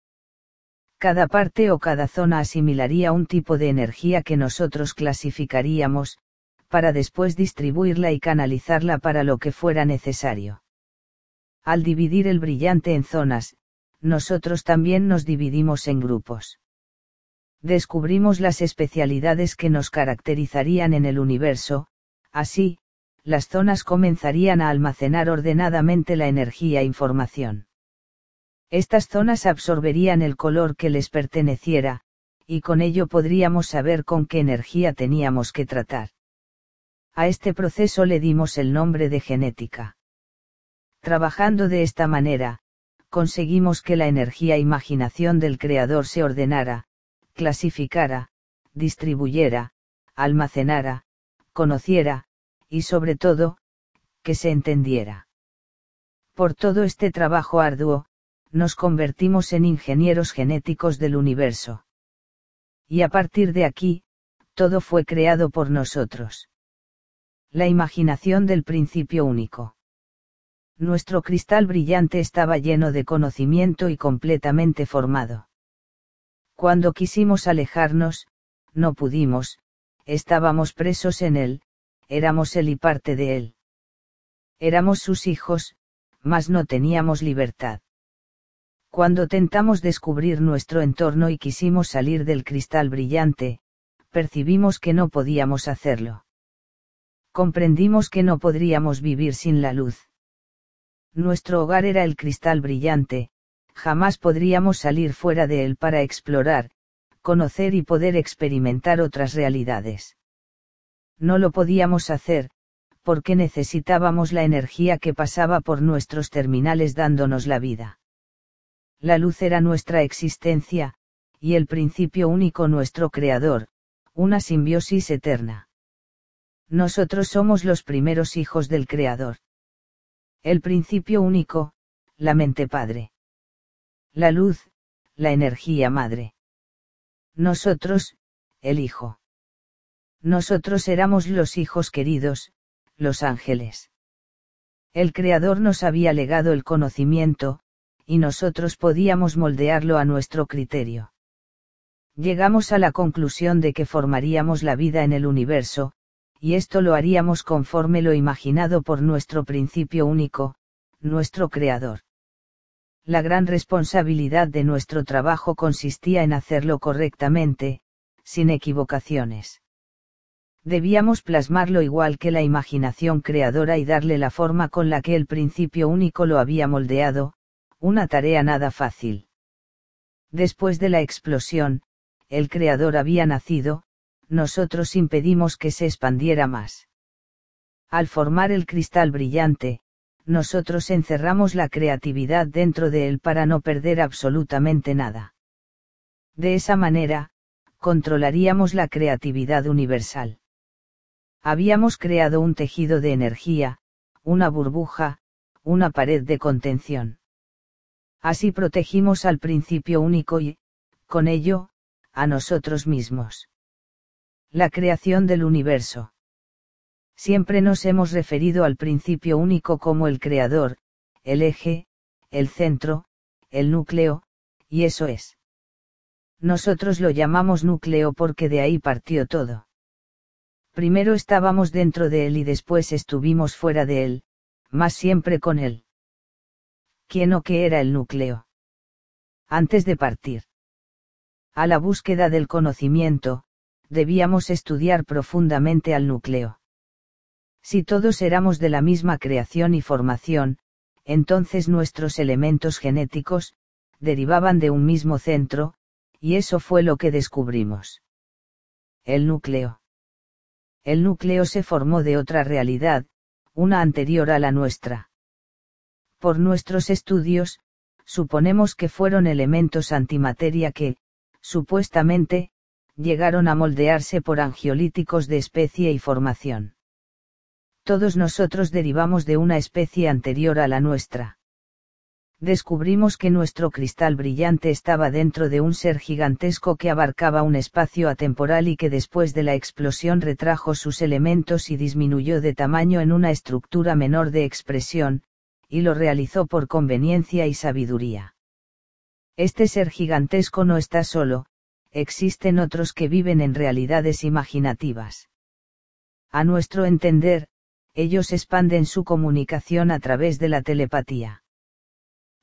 Cada parte o cada zona asimilaría un tipo de energía que nosotros clasificaríamos, para después distribuirla y canalizarla para lo que fuera necesario. Al dividir el brillante en zonas, nosotros también nos dividimos en grupos. Descubrimos las especialidades que nos caracterizarían en el universo, así, las zonas comenzarían a almacenar ordenadamente la energía e información. Estas zonas absorberían el color que les perteneciera, y con ello podríamos saber con qué energía teníamos que tratar. A este proceso le dimos el nombre de genética. Trabajando de esta manera, conseguimos que la energía imaginación del creador se ordenara, clasificara, distribuyera, almacenara, conociera, y sobre todo, que se entendiera. Por todo este trabajo arduo, nos convertimos en ingenieros genéticos del universo. Y a partir de aquí, todo fue creado por nosotros. La imaginación del principio único. Nuestro cristal brillante estaba lleno de conocimiento y completamente formado. Cuando quisimos alejarnos, no pudimos, estábamos presos en él, éramos él y parte de él. Éramos sus hijos, mas no teníamos libertad. Cuando tentamos descubrir nuestro entorno y quisimos salir del cristal brillante, percibimos que no podíamos hacerlo. Comprendimos que no podríamos vivir sin la luz. Nuestro hogar era el cristal brillante, jamás podríamos salir fuera de él para explorar, conocer y poder experimentar otras realidades. No lo podíamos hacer, porque necesitábamos la energía que pasaba por nuestros terminales dándonos la vida la luz era nuestra existencia, y el principio único nuestro creador, una simbiosis eterna. Nosotros somos los primeros hijos del creador. El principio único, la mente padre. La luz, la energía madre. Nosotros, el hijo. Nosotros éramos los hijos queridos, los ángeles. El Creador nos había legado el conocimiento, y nosotros podíamos moldearlo a nuestro criterio. Llegamos a la conclusión de que formaríamos la vida en el universo, y esto lo haríamos conforme lo imaginado por nuestro principio único, nuestro creador. La gran responsabilidad de nuestro trabajo consistía en hacerlo correctamente, sin equivocaciones. Debíamos plasmarlo igual que la imaginación creadora y darle la forma con la que el principio único lo había moldeado, una tarea nada fácil. Después de la explosión, el Creador había nacido, nosotros impedimos que se expandiera más. Al formar el cristal brillante, nosotros encerramos la creatividad dentro de él para no perder absolutamente nada. De esa manera, controlaríamos la creatividad universal. Habíamos creado un tejido de energía, una burbuja, una pared de contención. Así protegimos al principio único y, con ello, a nosotros mismos. La creación del universo. Siempre nos hemos referido al principio único como el creador, el eje, el centro, el núcleo, y eso es. Nosotros lo llamamos núcleo porque de ahí partió todo. Primero estábamos dentro de él y después estuvimos fuera de él, más siempre con él quién o qué era el núcleo. Antes de partir. A la búsqueda del conocimiento, debíamos estudiar profundamente al núcleo. Si todos éramos de la misma creación y formación, entonces nuestros elementos genéticos, derivaban de un mismo centro, y eso fue lo que descubrimos. El núcleo. El núcleo se formó de otra realidad, una anterior a la nuestra. Por nuestros estudios, suponemos que fueron elementos antimateria que, supuestamente, llegaron a moldearse por angiolíticos de especie y formación. Todos nosotros derivamos de una especie anterior a la nuestra. Descubrimos que nuestro cristal brillante estaba dentro de un ser gigantesco que abarcaba un espacio atemporal y que después de la explosión retrajo sus elementos y disminuyó de tamaño en una estructura menor de expresión, y lo realizó por conveniencia y sabiduría. Este ser gigantesco no está solo, existen otros que viven en realidades imaginativas. A nuestro entender, ellos expanden su comunicación a través de la telepatía.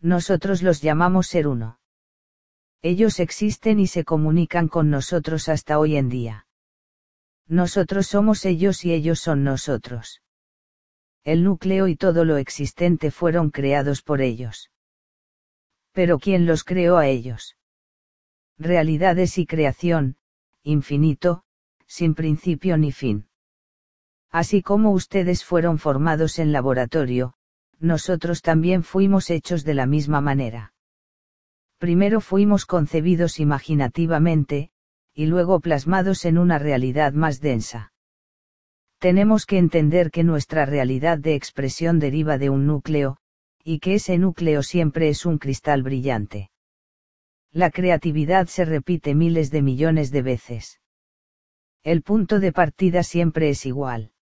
Nosotros los llamamos ser uno. Ellos existen y se comunican con nosotros hasta hoy en día. Nosotros somos ellos y ellos son nosotros el núcleo y todo lo existente fueron creados por ellos. Pero ¿quién los creó a ellos? Realidades y creación, infinito, sin principio ni fin. Así como ustedes fueron formados en laboratorio, nosotros también fuimos hechos de la misma manera. Primero fuimos concebidos imaginativamente, y luego plasmados en una realidad más densa tenemos que entender que nuestra realidad de expresión deriva de un núcleo, y que ese núcleo siempre es un cristal brillante. La creatividad se repite miles de millones de veces. El punto de partida siempre es igual.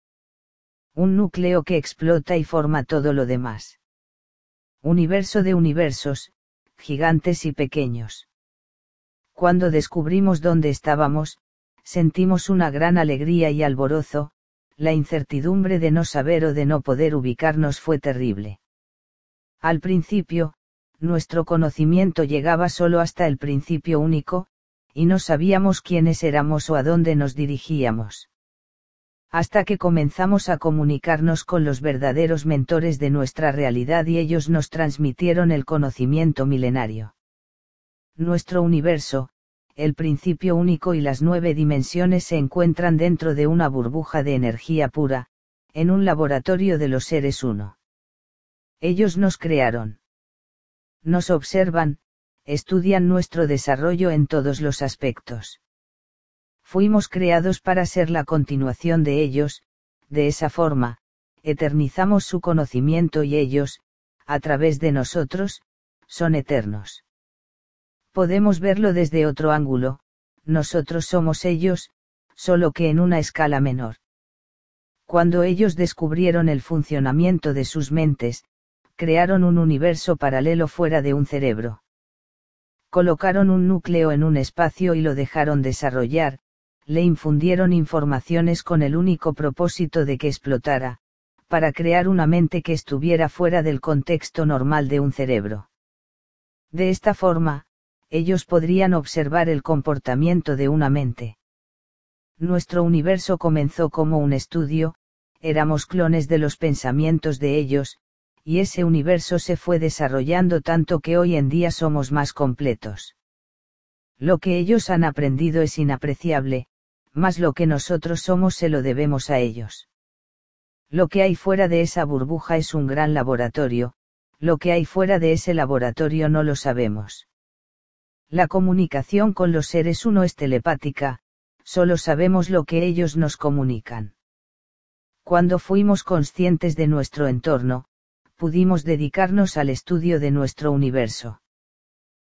Un núcleo que explota y forma todo lo demás. Universo de universos, gigantes y pequeños. Cuando descubrimos dónde estábamos, sentimos una gran alegría y alborozo, la incertidumbre de no saber o de no poder ubicarnos fue terrible. Al principio, nuestro conocimiento llegaba solo hasta el principio único, y no sabíamos quiénes éramos o a dónde nos dirigíamos. Hasta que comenzamos a comunicarnos con los verdaderos mentores de nuestra realidad y ellos nos transmitieron el conocimiento milenario. Nuestro universo, el principio único y las nueve dimensiones se encuentran dentro de una burbuja de energía pura, en un laboratorio de los seres uno. Ellos nos crearon. Nos observan, estudian nuestro desarrollo en todos los aspectos. Fuimos creados para ser la continuación de ellos, de esa forma, eternizamos su conocimiento y ellos, a través de nosotros, son eternos podemos verlo desde otro ángulo, nosotros somos ellos, solo que en una escala menor. Cuando ellos descubrieron el funcionamiento de sus mentes, crearon un universo paralelo fuera de un cerebro. Colocaron un núcleo en un espacio y lo dejaron desarrollar, le infundieron informaciones con el único propósito de que explotara, para crear una mente que estuviera fuera del contexto normal de un cerebro. De esta forma, ellos podrían observar el comportamiento de una mente. Nuestro universo comenzó como un estudio, éramos clones de los pensamientos de ellos, y ese universo se fue desarrollando tanto que hoy en día somos más completos. Lo que ellos han aprendido es inapreciable, más lo que nosotros somos se lo debemos a ellos. Lo que hay fuera de esa burbuja es un gran laboratorio, lo que hay fuera de ese laboratorio no lo sabemos. La comunicación con los seres uno es telepática, solo sabemos lo que ellos nos comunican. Cuando fuimos conscientes de nuestro entorno, pudimos dedicarnos al estudio de nuestro universo.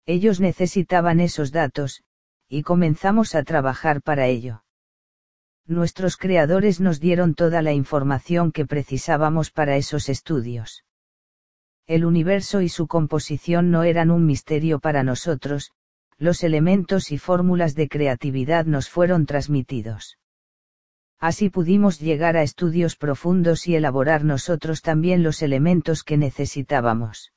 Ellos necesitaban esos datos, y comenzamos a trabajar para ello. Nuestros creadores nos dieron toda la información que precisábamos para esos estudios. El universo y su composición no eran un misterio para nosotros, los elementos y fórmulas de creatividad nos fueron transmitidos. Así pudimos llegar a estudios profundos y elaborar nosotros también los elementos que necesitábamos.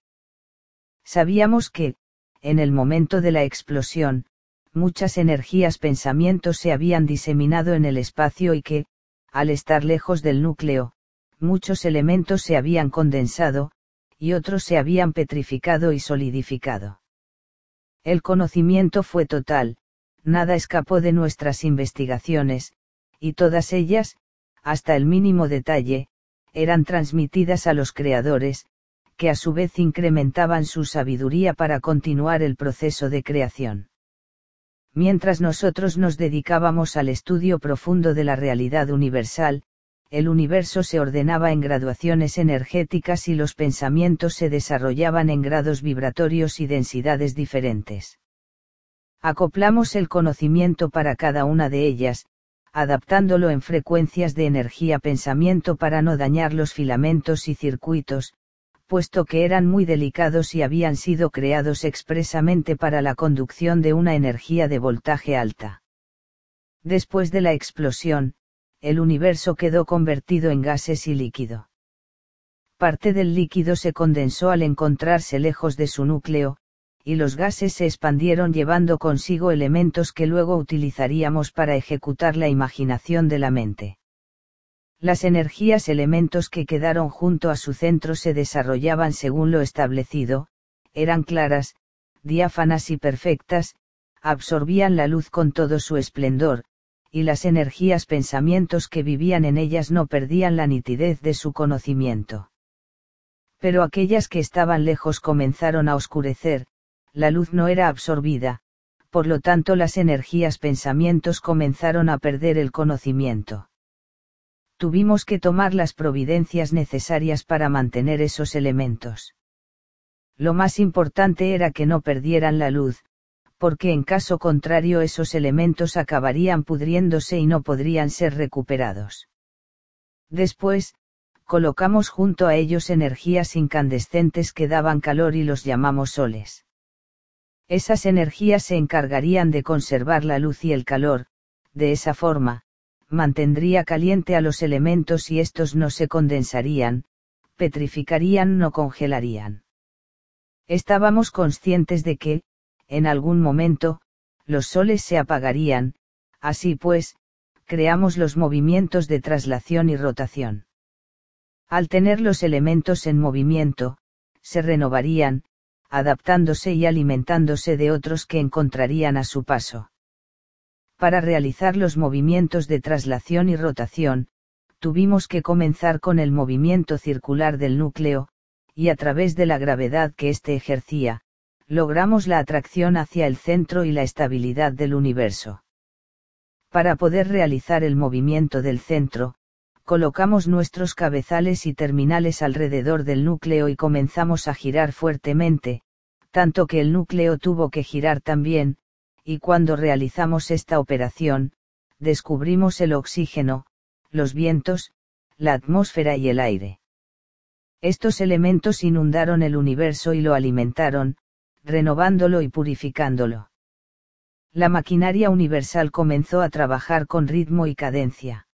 Sabíamos que, en el momento de la explosión, muchas energías pensamientos se habían diseminado en el espacio y que, al estar lejos del núcleo, muchos elementos se habían condensado, y otros se habían petrificado y solidificado. El conocimiento fue total, nada escapó de nuestras investigaciones, y todas ellas, hasta el mínimo detalle, eran transmitidas a los creadores, que a su vez incrementaban su sabiduría para continuar el proceso de creación. Mientras nosotros nos dedicábamos al estudio profundo de la realidad universal, el universo se ordenaba en graduaciones energéticas y los pensamientos se desarrollaban en grados vibratorios y densidades diferentes. Acoplamos el conocimiento para cada una de ellas, adaptándolo en frecuencias de energía-pensamiento para no dañar los filamentos y circuitos, puesto que eran muy delicados y habían sido creados expresamente para la conducción de una energía de voltaje alta. Después de la explosión, el universo quedó convertido en gases y líquido. Parte del líquido se condensó al encontrarse lejos de su núcleo, y los gases se expandieron llevando consigo elementos que luego utilizaríamos para ejecutar la imaginación de la mente. Las energías elementos que quedaron junto a su centro se desarrollaban según lo establecido, eran claras, diáfanas y perfectas, absorbían la luz con todo su esplendor, y las energías pensamientos que vivían en ellas no perdían la nitidez de su conocimiento. Pero aquellas que estaban lejos comenzaron a oscurecer, la luz no era absorbida, por lo tanto las energías pensamientos comenzaron a perder el conocimiento. Tuvimos que tomar las providencias necesarias para mantener esos elementos. Lo más importante era que no perdieran la luz, porque en caso contrario esos elementos acabarían pudriéndose y no podrían ser recuperados. Después, colocamos junto a ellos energías incandescentes que daban calor y los llamamos soles. Esas energías se encargarían de conservar la luz y el calor, de esa forma, mantendría caliente a los elementos y estos no se condensarían, petrificarían no congelarían. Estábamos conscientes de que, en algún momento, los soles se apagarían, así pues, creamos los movimientos de traslación y rotación. Al tener los elementos en movimiento, se renovarían, adaptándose y alimentándose de otros que encontrarían a su paso. Para realizar los movimientos de traslación y rotación, tuvimos que comenzar con el movimiento circular del núcleo, y a través de la gravedad que éste ejercía, logramos la atracción hacia el centro y la estabilidad del universo. Para poder realizar el movimiento del centro, colocamos nuestros cabezales y terminales alrededor del núcleo y comenzamos a girar fuertemente, tanto que el núcleo tuvo que girar también, y cuando realizamos esta operación, descubrimos el oxígeno, los vientos, la atmósfera y el aire. Estos elementos inundaron el universo y lo alimentaron, renovándolo y purificándolo. La maquinaria universal comenzó a trabajar con ritmo y cadencia.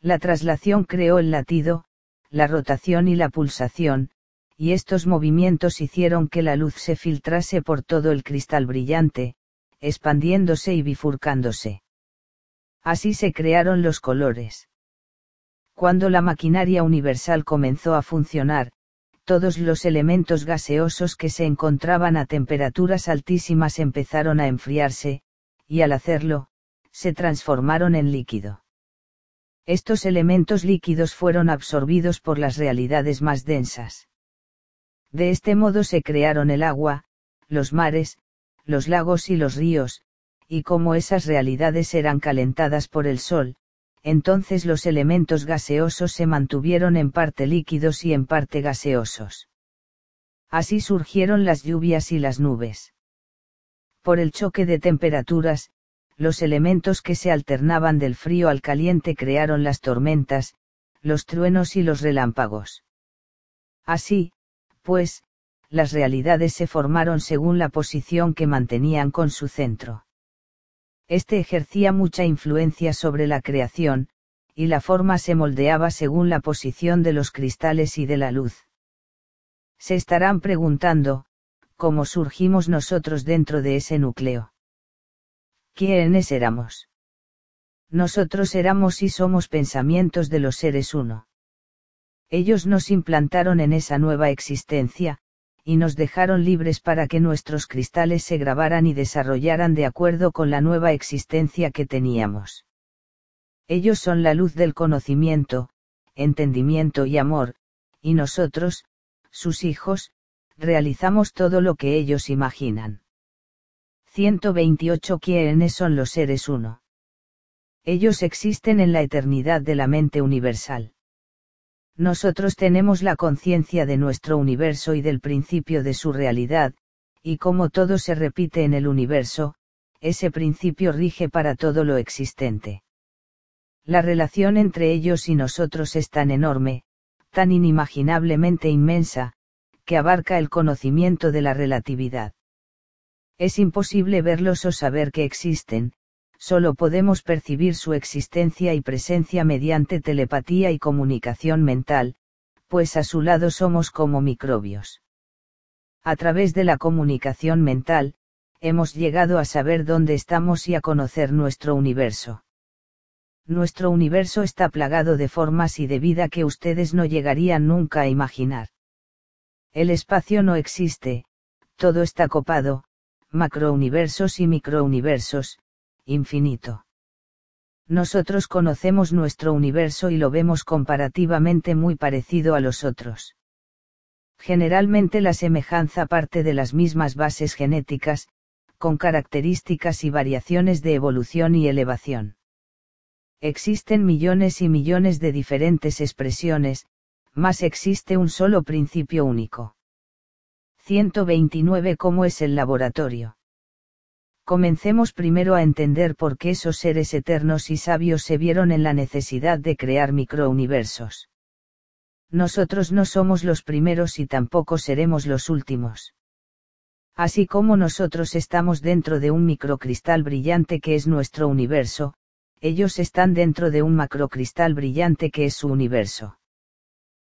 La traslación creó el latido, la rotación y la pulsación, y estos movimientos hicieron que la luz se filtrase por todo el cristal brillante, expandiéndose y bifurcándose. Así se crearon los colores. Cuando la maquinaria universal comenzó a funcionar, todos los elementos gaseosos que se encontraban a temperaturas altísimas empezaron a enfriarse, y al hacerlo, se transformaron en líquido. Estos elementos líquidos fueron absorbidos por las realidades más densas. De este modo se crearon el agua, los mares, los lagos y los ríos, y como esas realidades eran calentadas por el sol, entonces los elementos gaseosos se mantuvieron en parte líquidos y en parte gaseosos. Así surgieron las lluvias y las nubes. Por el choque de temperaturas, los elementos que se alternaban del frío al caliente crearon las tormentas, los truenos y los relámpagos. Así, pues, las realidades se formaron según la posición que mantenían con su centro. Este ejercía mucha influencia sobre la creación, y la forma se moldeaba según la posición de los cristales y de la luz. Se estarán preguntando, ¿cómo surgimos nosotros dentro de ese núcleo? ¿Quiénes éramos? Nosotros éramos y somos pensamientos de los seres uno. Ellos nos implantaron en esa nueva existencia, y nos dejaron libres para que nuestros cristales se grabaran y desarrollaran de acuerdo con la nueva existencia que teníamos. Ellos son la luz del conocimiento, entendimiento y amor, y nosotros, sus hijos, realizamos todo lo que ellos imaginan. 128 ¿Quiénes son los seres uno? Ellos existen en la eternidad de la mente universal. Nosotros tenemos la conciencia de nuestro universo y del principio de su realidad, y como todo se repite en el universo, ese principio rige para todo lo existente. La relación entre ellos y nosotros es tan enorme, tan inimaginablemente inmensa, que abarca el conocimiento de la relatividad. Es imposible verlos o saber que existen, solo podemos percibir su existencia y presencia mediante telepatía y comunicación mental, pues a su lado somos como microbios. A través de la comunicación mental, hemos llegado a saber dónde estamos y a conocer nuestro universo. Nuestro universo está plagado de formas y de vida que ustedes no llegarían nunca a imaginar. El espacio no existe, todo está copado, macrouniversos y microuniversos, infinito. Nosotros conocemos nuestro universo y lo vemos comparativamente muy parecido a los otros. Generalmente la semejanza parte de las mismas bases genéticas, con características y variaciones de evolución y elevación. Existen millones y millones de diferentes expresiones, más existe un solo principio único. 129 ¿Cómo es el laboratorio? Comencemos primero a entender por qué esos seres eternos y sabios se vieron en la necesidad de crear microuniversos. Nosotros no somos los primeros y tampoco seremos los últimos. Así como nosotros estamos dentro de un microcristal brillante que es nuestro universo, ellos están dentro de un macrocristal brillante que es su universo.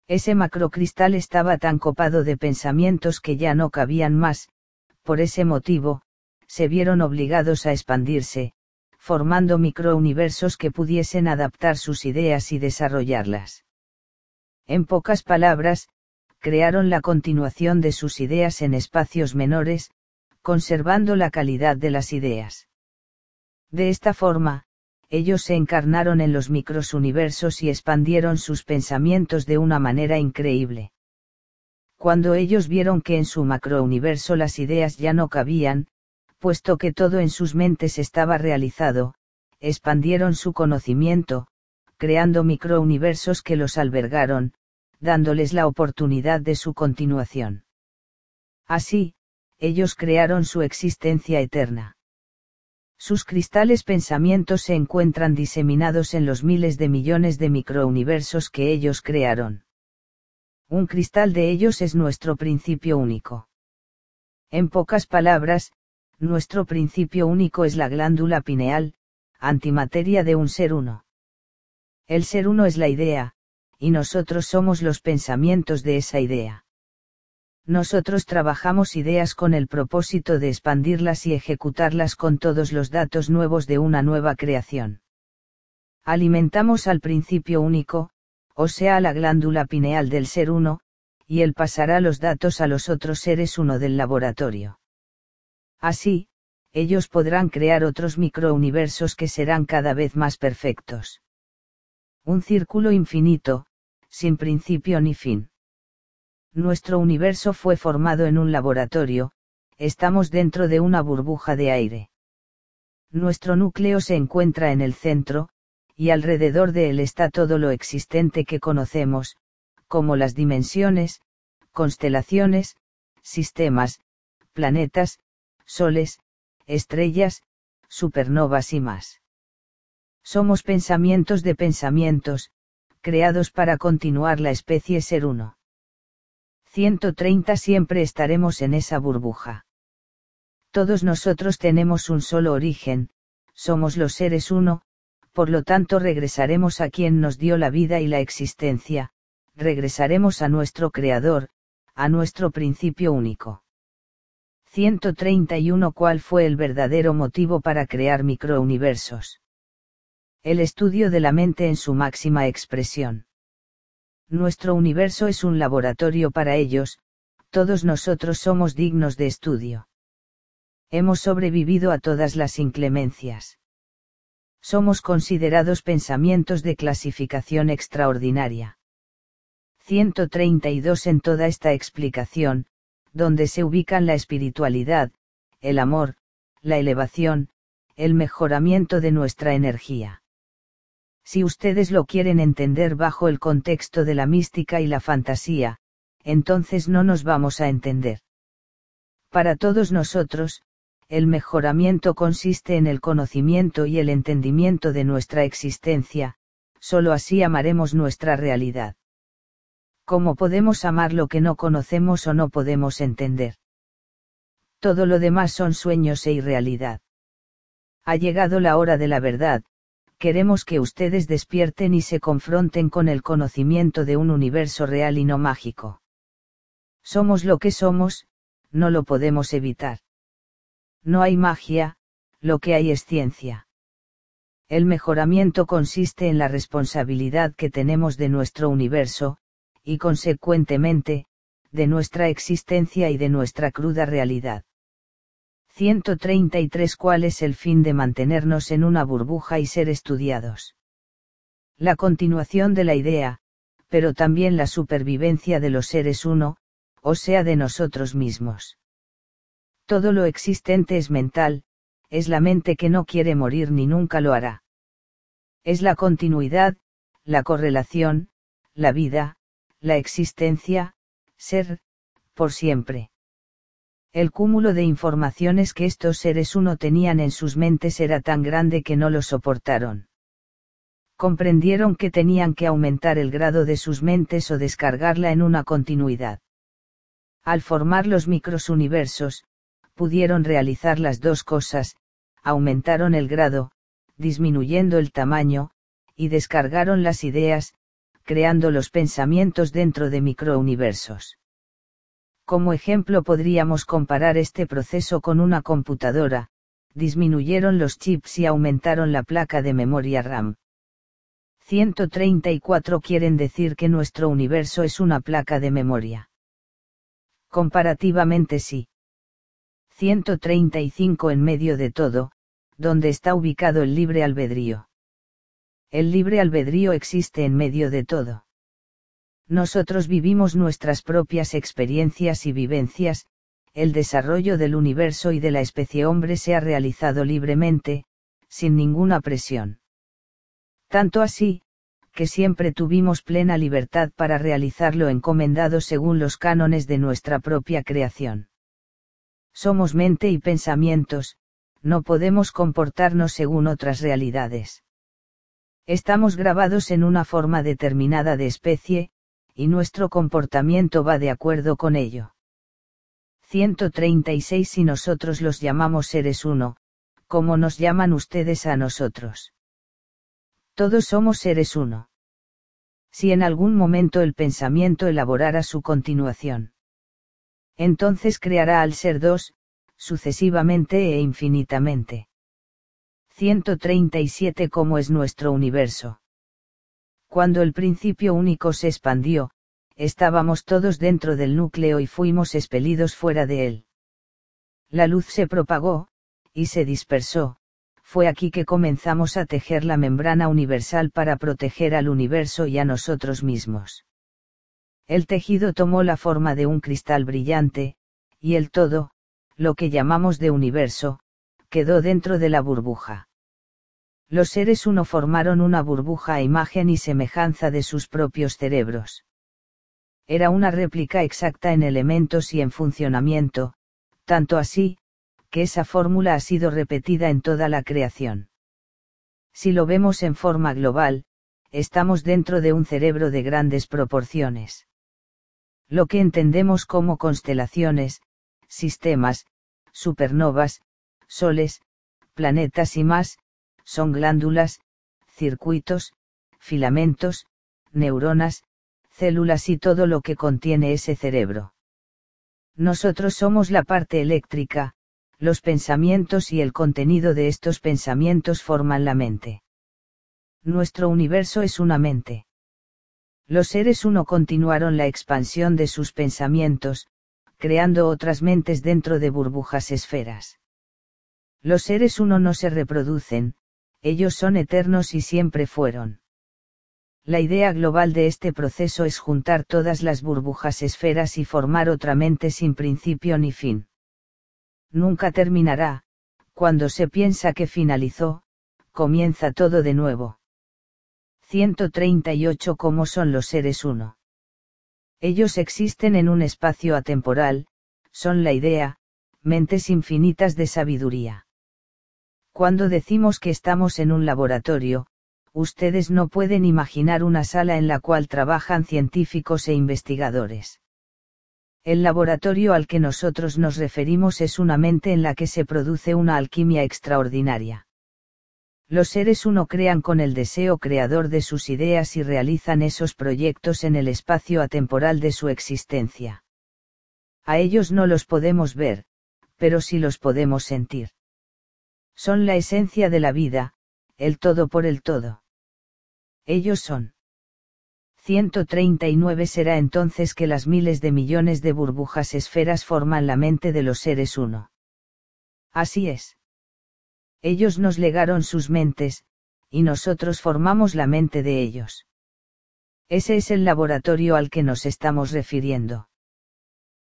Ese macrocristal estaba tan copado de pensamientos que ya no cabían más, por ese motivo, se vieron obligados a expandirse, formando microuniversos que pudiesen adaptar sus ideas y desarrollarlas. En pocas palabras, crearon la continuación de sus ideas en espacios menores, conservando la calidad de las ideas. De esta forma, ellos se encarnaron en los microsuniversos y expandieron sus pensamientos de una manera increíble. Cuando ellos vieron que en su macrouniverso las ideas ya no cabían, puesto que todo en sus mentes estaba realizado, expandieron su conocimiento, creando microuniversos que los albergaron, dándoles la oportunidad de su continuación. Así, ellos crearon su existencia eterna. Sus cristales pensamientos se encuentran diseminados en los miles de millones de microuniversos que ellos crearon. Un cristal de ellos es nuestro principio único. En pocas palabras, nuestro principio único es la glándula pineal, antimateria de un ser uno. El ser uno es la idea, y nosotros somos los pensamientos de esa idea. Nosotros trabajamos ideas con el propósito de expandirlas y ejecutarlas con todos los datos nuevos de una nueva creación. Alimentamos al principio único, o sea la glándula pineal del ser uno, y él pasará los datos a los otros seres uno del laboratorio. Así, ellos podrán crear otros microuniversos que serán cada vez más perfectos. Un círculo infinito, sin principio ni fin. Nuestro universo fue formado en un laboratorio, estamos dentro de una burbuja de aire. Nuestro núcleo se encuentra en el centro, y alrededor de él está todo lo existente que conocemos, como las dimensiones, constelaciones, sistemas, planetas, soles, estrellas, supernovas y más. Somos pensamientos de pensamientos, creados para continuar la especie ser uno. 130 siempre estaremos en esa burbuja. Todos nosotros tenemos un solo origen, somos los seres uno, por lo tanto regresaremos a quien nos dio la vida y la existencia, regresaremos a nuestro Creador, a nuestro principio único. 131 ¿Cuál fue el verdadero motivo para crear microuniversos? El estudio de la mente en su máxima expresión. Nuestro universo es un laboratorio para ellos, todos nosotros somos dignos de estudio. Hemos sobrevivido a todas las inclemencias. Somos considerados pensamientos de clasificación extraordinaria. 132 En toda esta explicación, donde se ubican la espiritualidad, el amor, la elevación, el mejoramiento de nuestra energía. Si ustedes lo quieren entender bajo el contexto de la mística y la fantasía, entonces no nos vamos a entender. Para todos nosotros, el mejoramiento consiste en el conocimiento y el entendimiento de nuestra existencia, solo así amaremos nuestra realidad. ¿Cómo podemos amar lo que no conocemos o no podemos entender? Todo lo demás son sueños e irrealidad. Ha llegado la hora de la verdad, queremos que ustedes despierten y se confronten con el conocimiento de un universo real y no mágico. Somos lo que somos, no lo podemos evitar. No hay magia, lo que hay es ciencia. El mejoramiento consiste en la responsabilidad que tenemos de nuestro universo, y consecuentemente, de nuestra existencia y de nuestra cruda realidad. 133 ¿Cuál es el fin de mantenernos en una burbuja y ser estudiados? La continuación de la idea, pero también la supervivencia de los seres uno, o sea de nosotros mismos. Todo lo existente es mental, es la mente que no quiere morir ni nunca lo hará. Es la continuidad, la correlación, la vida, la existencia, ser, por siempre. El cúmulo de informaciones que estos seres uno tenían en sus mentes era tan grande que no lo soportaron. Comprendieron que tenían que aumentar el grado de sus mentes o descargarla en una continuidad. Al formar los microsuniversos, pudieron realizar las dos cosas, aumentaron el grado, disminuyendo el tamaño, y descargaron las ideas, creando los pensamientos dentro de microuniversos. Como ejemplo podríamos comparar este proceso con una computadora, disminuyeron los chips y aumentaron la placa de memoria RAM. 134 quieren decir que nuestro universo es una placa de memoria. Comparativamente sí. 135 en medio de todo, donde está ubicado el libre albedrío. El libre albedrío existe en medio de todo. Nosotros vivimos nuestras propias experiencias y vivencias, el desarrollo del universo y de la especie hombre se ha realizado libremente, sin ninguna presión. Tanto así, que siempre tuvimos plena libertad para realizarlo encomendado según los cánones de nuestra propia creación. Somos mente y pensamientos, no podemos comportarnos según otras realidades. Estamos grabados en una forma determinada de especie, y nuestro comportamiento va de acuerdo con ello. 136 Si nosotros los llamamos seres uno, ¿cómo nos llaman ustedes a nosotros? Todos somos seres uno. Si en algún momento el pensamiento elaborara su continuación. Entonces creará al ser dos, sucesivamente e infinitamente. 137 ¿Cómo es nuestro universo? Cuando el principio único se expandió, estábamos todos dentro del núcleo y fuimos expelidos fuera de él. La luz se propagó, y se dispersó, fue aquí que comenzamos a tejer la membrana universal para proteger al universo y a nosotros mismos. El tejido tomó la forma de un cristal brillante, y el todo, lo que llamamos de universo, quedó dentro de la burbuja. Los seres uno formaron una burbuja a imagen y semejanza de sus propios cerebros. Era una réplica exacta en elementos y en funcionamiento, tanto así, que esa fórmula ha sido repetida en toda la creación. Si lo vemos en forma global, estamos dentro de un cerebro de grandes proporciones. Lo que entendemos como constelaciones, sistemas, supernovas, soles, planetas y más, son glándulas, circuitos, filamentos, neuronas, células y todo lo que contiene ese cerebro. Nosotros somos la parte eléctrica, los pensamientos y el contenido de estos pensamientos forman la mente. Nuestro universo es una mente. Los seres uno continuaron la expansión de sus pensamientos, creando otras mentes dentro de burbujas esferas. Los seres uno no se reproducen, ellos son eternos y siempre fueron. La idea global de este proceso es juntar todas las burbujas esferas y formar otra mente sin principio ni fin. Nunca terminará, cuando se piensa que finalizó, comienza todo de nuevo. 138 ¿Cómo son los seres uno? Ellos existen en un espacio atemporal, son la idea, mentes infinitas de sabiduría. Cuando decimos que estamos en un laboratorio, ustedes no pueden imaginar una sala en la cual trabajan científicos e investigadores. El laboratorio al que nosotros nos referimos es una mente en la que se produce una alquimia extraordinaria. Los seres uno crean con el deseo creador de sus ideas y realizan esos proyectos en el espacio atemporal de su existencia. A ellos no los podemos ver, pero sí los podemos sentir. Son la esencia de la vida, el todo por el todo. Ellos son. 139 será entonces que las miles de millones de burbujas esferas forman la mente de los seres uno. Así es. Ellos nos legaron sus mentes, y nosotros formamos la mente de ellos. Ese es el laboratorio al que nos estamos refiriendo.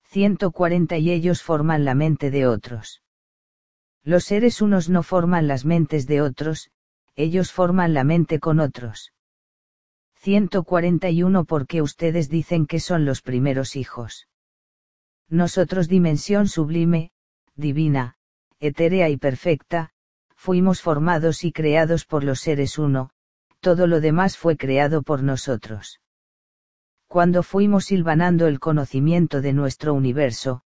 140 y ellos forman la mente de otros. Los seres unos no forman las mentes de otros, ellos forman la mente con otros. 141 porque ustedes dicen que son los primeros hijos. Nosotros dimensión sublime, divina, etérea y perfecta, fuimos formados y creados por los seres uno, todo lo demás fue creado por nosotros. Cuando fuimos silvanando el conocimiento de nuestro universo,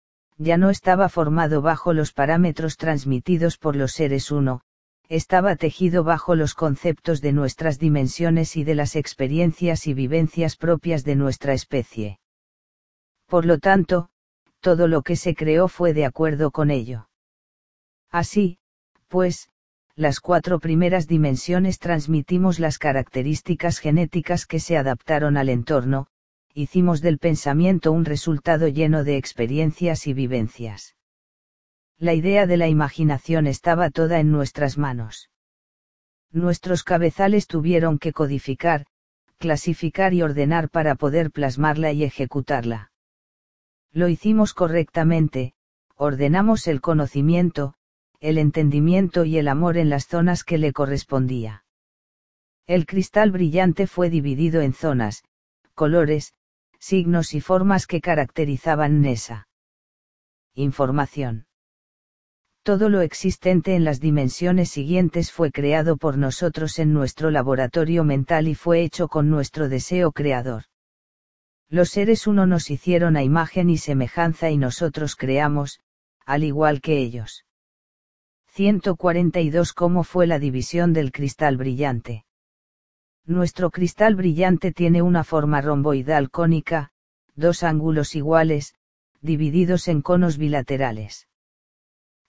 ya no estaba formado bajo los parámetros transmitidos por los seres uno, estaba tejido bajo los conceptos de nuestras dimensiones y de las experiencias y vivencias propias de nuestra especie. Por lo tanto, todo lo que se creó fue de acuerdo con ello. Así, pues, las cuatro primeras dimensiones transmitimos las características genéticas que se adaptaron al entorno, hicimos del pensamiento un resultado lleno de experiencias y vivencias la idea de la imaginación estaba toda en nuestras manos. Nuestros cabezales tuvieron que codificar, clasificar y ordenar para poder plasmarla y ejecutarla. Lo hicimos correctamente, ordenamos el conocimiento, el entendimiento y el amor en las zonas que le correspondía. El cristal brillante fue dividido en zonas, colores, signos y formas que caracterizaban esa información todo lo existente en las dimensiones siguientes fue creado por nosotros en nuestro laboratorio mental y fue hecho con nuestro deseo creador. Los seres uno nos hicieron a imagen y semejanza y nosotros creamos, al igual que ellos. 142 ¿Cómo fue la división del cristal brillante? Nuestro cristal brillante tiene una forma romboidal cónica, dos ángulos iguales, divididos en conos bilaterales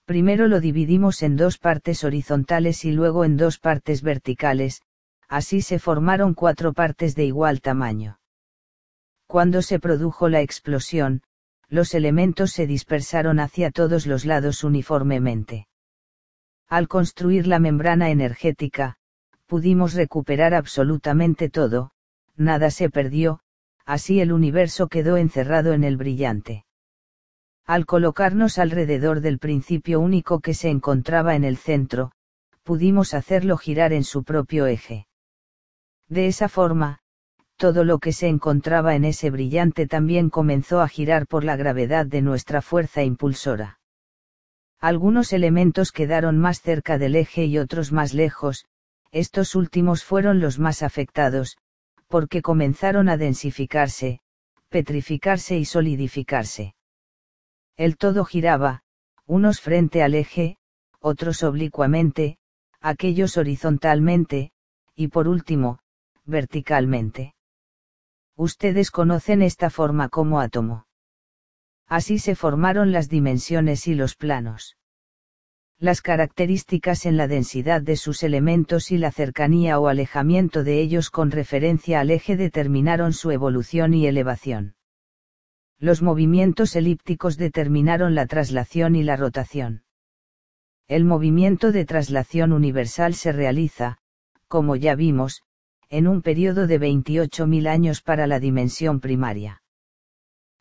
primero lo dividimos en dos partes horizontales y luego en dos partes verticales, así se formaron cuatro partes de igual tamaño. Cuando se produjo la explosión, los elementos se dispersaron hacia todos los lados uniformemente. Al construir la membrana energética, pudimos recuperar absolutamente todo, nada se perdió, así el universo quedó encerrado en el brillante al colocarnos alrededor del principio único que se encontraba en el centro, pudimos hacerlo girar en su propio eje. De esa forma, todo lo que se encontraba en ese brillante también comenzó a girar por la gravedad de nuestra fuerza impulsora. Algunos elementos quedaron más cerca del eje y otros más lejos, estos últimos fueron los más afectados, porque comenzaron a densificarse, petrificarse y solidificarse. El todo giraba, unos frente al eje, otros oblicuamente, aquellos horizontalmente, y por último, verticalmente. Ustedes conocen esta forma como átomo. Así se formaron las dimensiones y los planos. Las características en la densidad de sus elementos y la cercanía o alejamiento de ellos con referencia al eje determinaron su evolución y elevación los movimientos elípticos determinaron la traslación y la rotación. El movimiento de traslación universal se realiza, como ya vimos, en un periodo de 28.000 años para la dimensión primaria.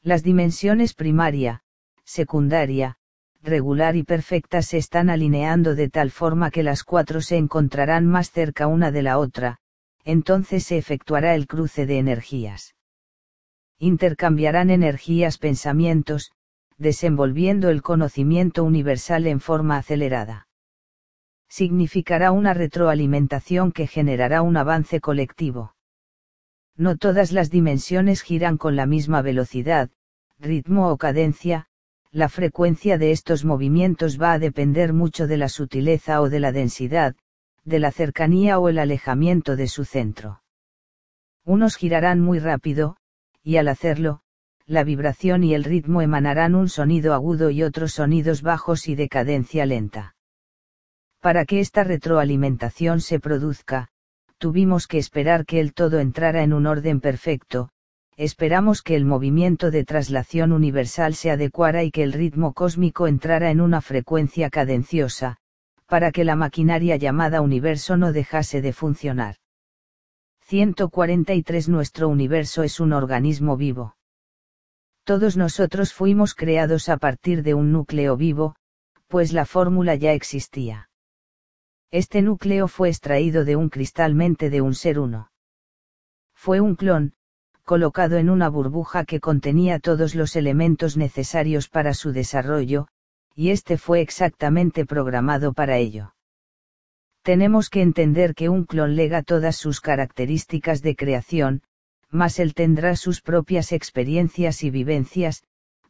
Las dimensiones primaria, secundaria, regular y perfecta se están alineando de tal forma que las cuatro se encontrarán más cerca una de la otra, entonces se efectuará el cruce de energías. Intercambiarán energías pensamientos, desenvolviendo el conocimiento universal en forma acelerada. Significará una retroalimentación que generará un avance colectivo. No todas las dimensiones giran con la misma velocidad, ritmo o cadencia, la frecuencia de estos movimientos va a depender mucho de la sutileza o de la densidad, de la cercanía o el alejamiento de su centro. Unos girarán muy rápido, y al hacerlo, la vibración y el ritmo emanarán un sonido agudo y otros sonidos bajos y de cadencia lenta. Para que esta retroalimentación se produzca, tuvimos que esperar que el todo entrara en un orden perfecto, esperamos que el movimiento de traslación universal se adecuara y que el ritmo cósmico entrara en una frecuencia cadenciosa, para que la maquinaria llamada universo no dejase de funcionar. 143 Nuestro universo es un organismo vivo. Todos nosotros fuimos creados a partir de un núcleo vivo, pues la fórmula ya existía. Este núcleo fue extraído de un cristalmente de un ser uno. Fue un clon, colocado en una burbuja que contenía todos los elementos necesarios para su desarrollo, y este fue exactamente programado para ello. Tenemos que entender que un clon lega todas sus características de creación, mas él tendrá sus propias experiencias y vivencias,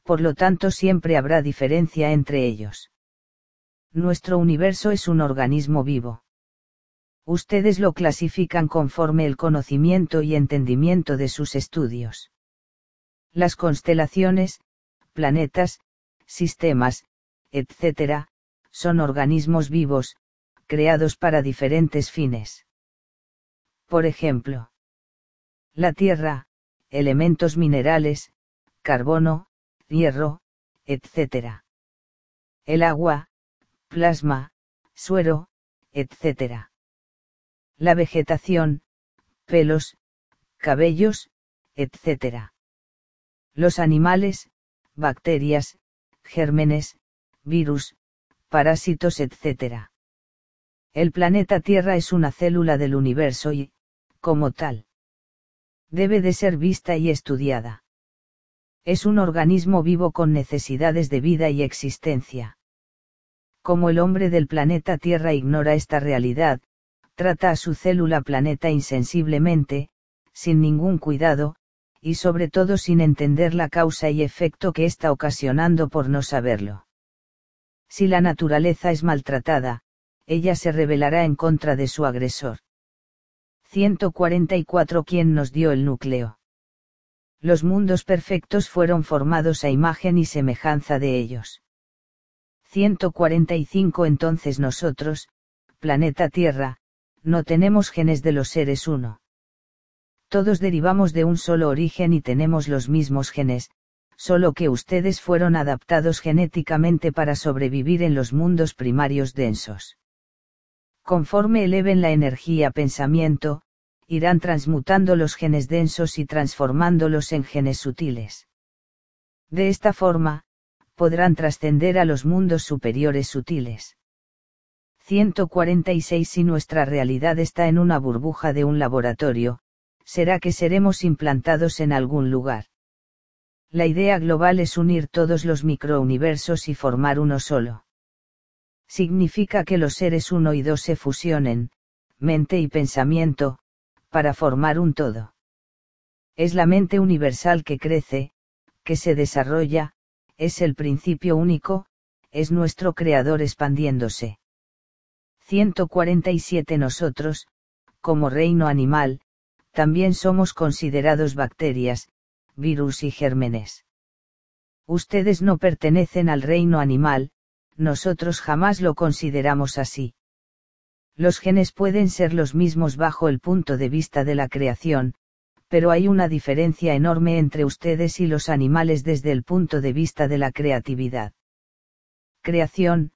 por lo tanto siempre habrá diferencia entre ellos. Nuestro universo es un organismo vivo. Ustedes lo clasifican conforme el conocimiento y entendimiento de sus estudios. Las constelaciones, planetas, sistemas, etc., son organismos vivos, creados para diferentes fines. Por ejemplo, la Tierra, elementos minerales, carbono, hierro, etc. El agua, plasma, suero, etc. La vegetación, pelos, cabellos, etc. Los animales, bacterias, gérmenes, virus, parásitos, etc. El planeta Tierra es una célula del universo y, como tal, debe de ser vista y estudiada. Es un organismo vivo con necesidades de vida y existencia. Como el hombre del planeta Tierra ignora esta realidad, trata a su célula planeta insensiblemente, sin ningún cuidado, y sobre todo sin entender la causa y efecto que está ocasionando por no saberlo. Si la naturaleza es maltratada, ella se rebelará en contra de su agresor. 144 ¿Quién nos dio el núcleo? Los mundos perfectos fueron formados a imagen y semejanza de ellos. 145 Entonces nosotros, planeta Tierra, no tenemos genes de los seres uno. Todos derivamos de un solo origen y tenemos los mismos genes, solo que ustedes fueron adaptados genéticamente para sobrevivir en los mundos primarios densos. Conforme eleven la energía pensamiento, irán transmutando los genes densos y transformándolos en genes sutiles. De esta forma, podrán trascender a los mundos superiores sutiles. 146 Si nuestra realidad está en una burbuja de un laboratorio, será que seremos implantados en algún lugar. La idea global es unir todos los microuniversos y formar uno solo. Significa que los seres uno y dos se fusionen, mente y pensamiento, para formar un todo. Es la mente universal que crece, que se desarrolla, es el principio único, es nuestro creador expandiéndose. 147 Nosotros, como reino animal, también somos considerados bacterias, virus y gérmenes. Ustedes no pertenecen al reino animal, nosotros jamás lo consideramos así. Los genes pueden ser los mismos bajo el punto de vista de la creación, pero hay una diferencia enorme entre ustedes y los animales desde el punto de vista de la creatividad. Creación,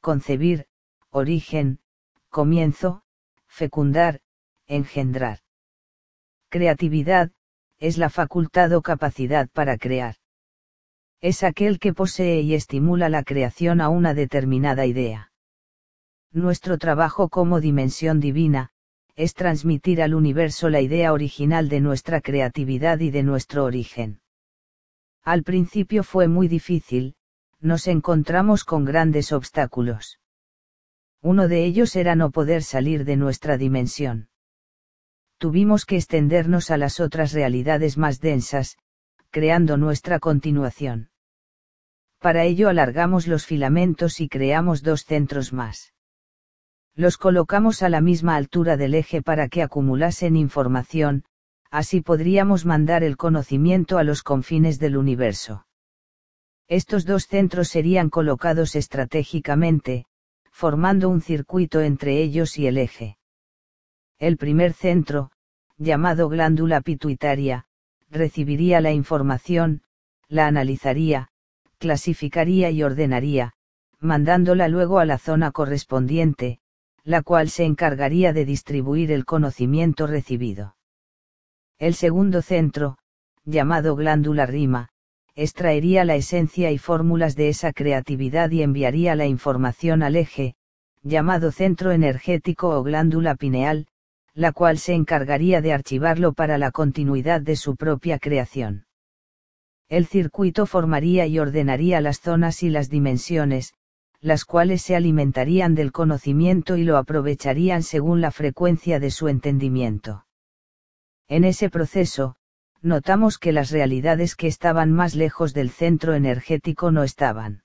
concebir, origen, comienzo, fecundar, engendrar. Creatividad, es la facultad o capacidad para crear. Es aquel que posee y estimula la creación a una determinada idea. Nuestro trabajo como dimensión divina, es transmitir al universo la idea original de nuestra creatividad y de nuestro origen. Al principio fue muy difícil, nos encontramos con grandes obstáculos. Uno de ellos era no poder salir de nuestra dimensión. Tuvimos que extendernos a las otras realidades más densas, creando nuestra continuación. Para ello alargamos los filamentos y creamos dos centros más. Los colocamos a la misma altura del eje para que acumulasen información, así podríamos mandar el conocimiento a los confines del universo. Estos dos centros serían colocados estratégicamente, formando un circuito entre ellos y el eje. El primer centro, llamado glándula pituitaria, recibiría la información, la analizaría, clasificaría y ordenaría, mandándola luego a la zona correspondiente, la cual se encargaría de distribuir el conocimiento recibido. El segundo centro, llamado glándula rima, extraería la esencia y fórmulas de esa creatividad y enviaría la información al eje, llamado centro energético o glándula pineal, la cual se encargaría de archivarlo para la continuidad de su propia creación. El circuito formaría y ordenaría las zonas y las dimensiones, las cuales se alimentarían del conocimiento y lo aprovecharían según la frecuencia de su entendimiento. En ese proceso, notamos que las realidades que estaban más lejos del centro energético no estaban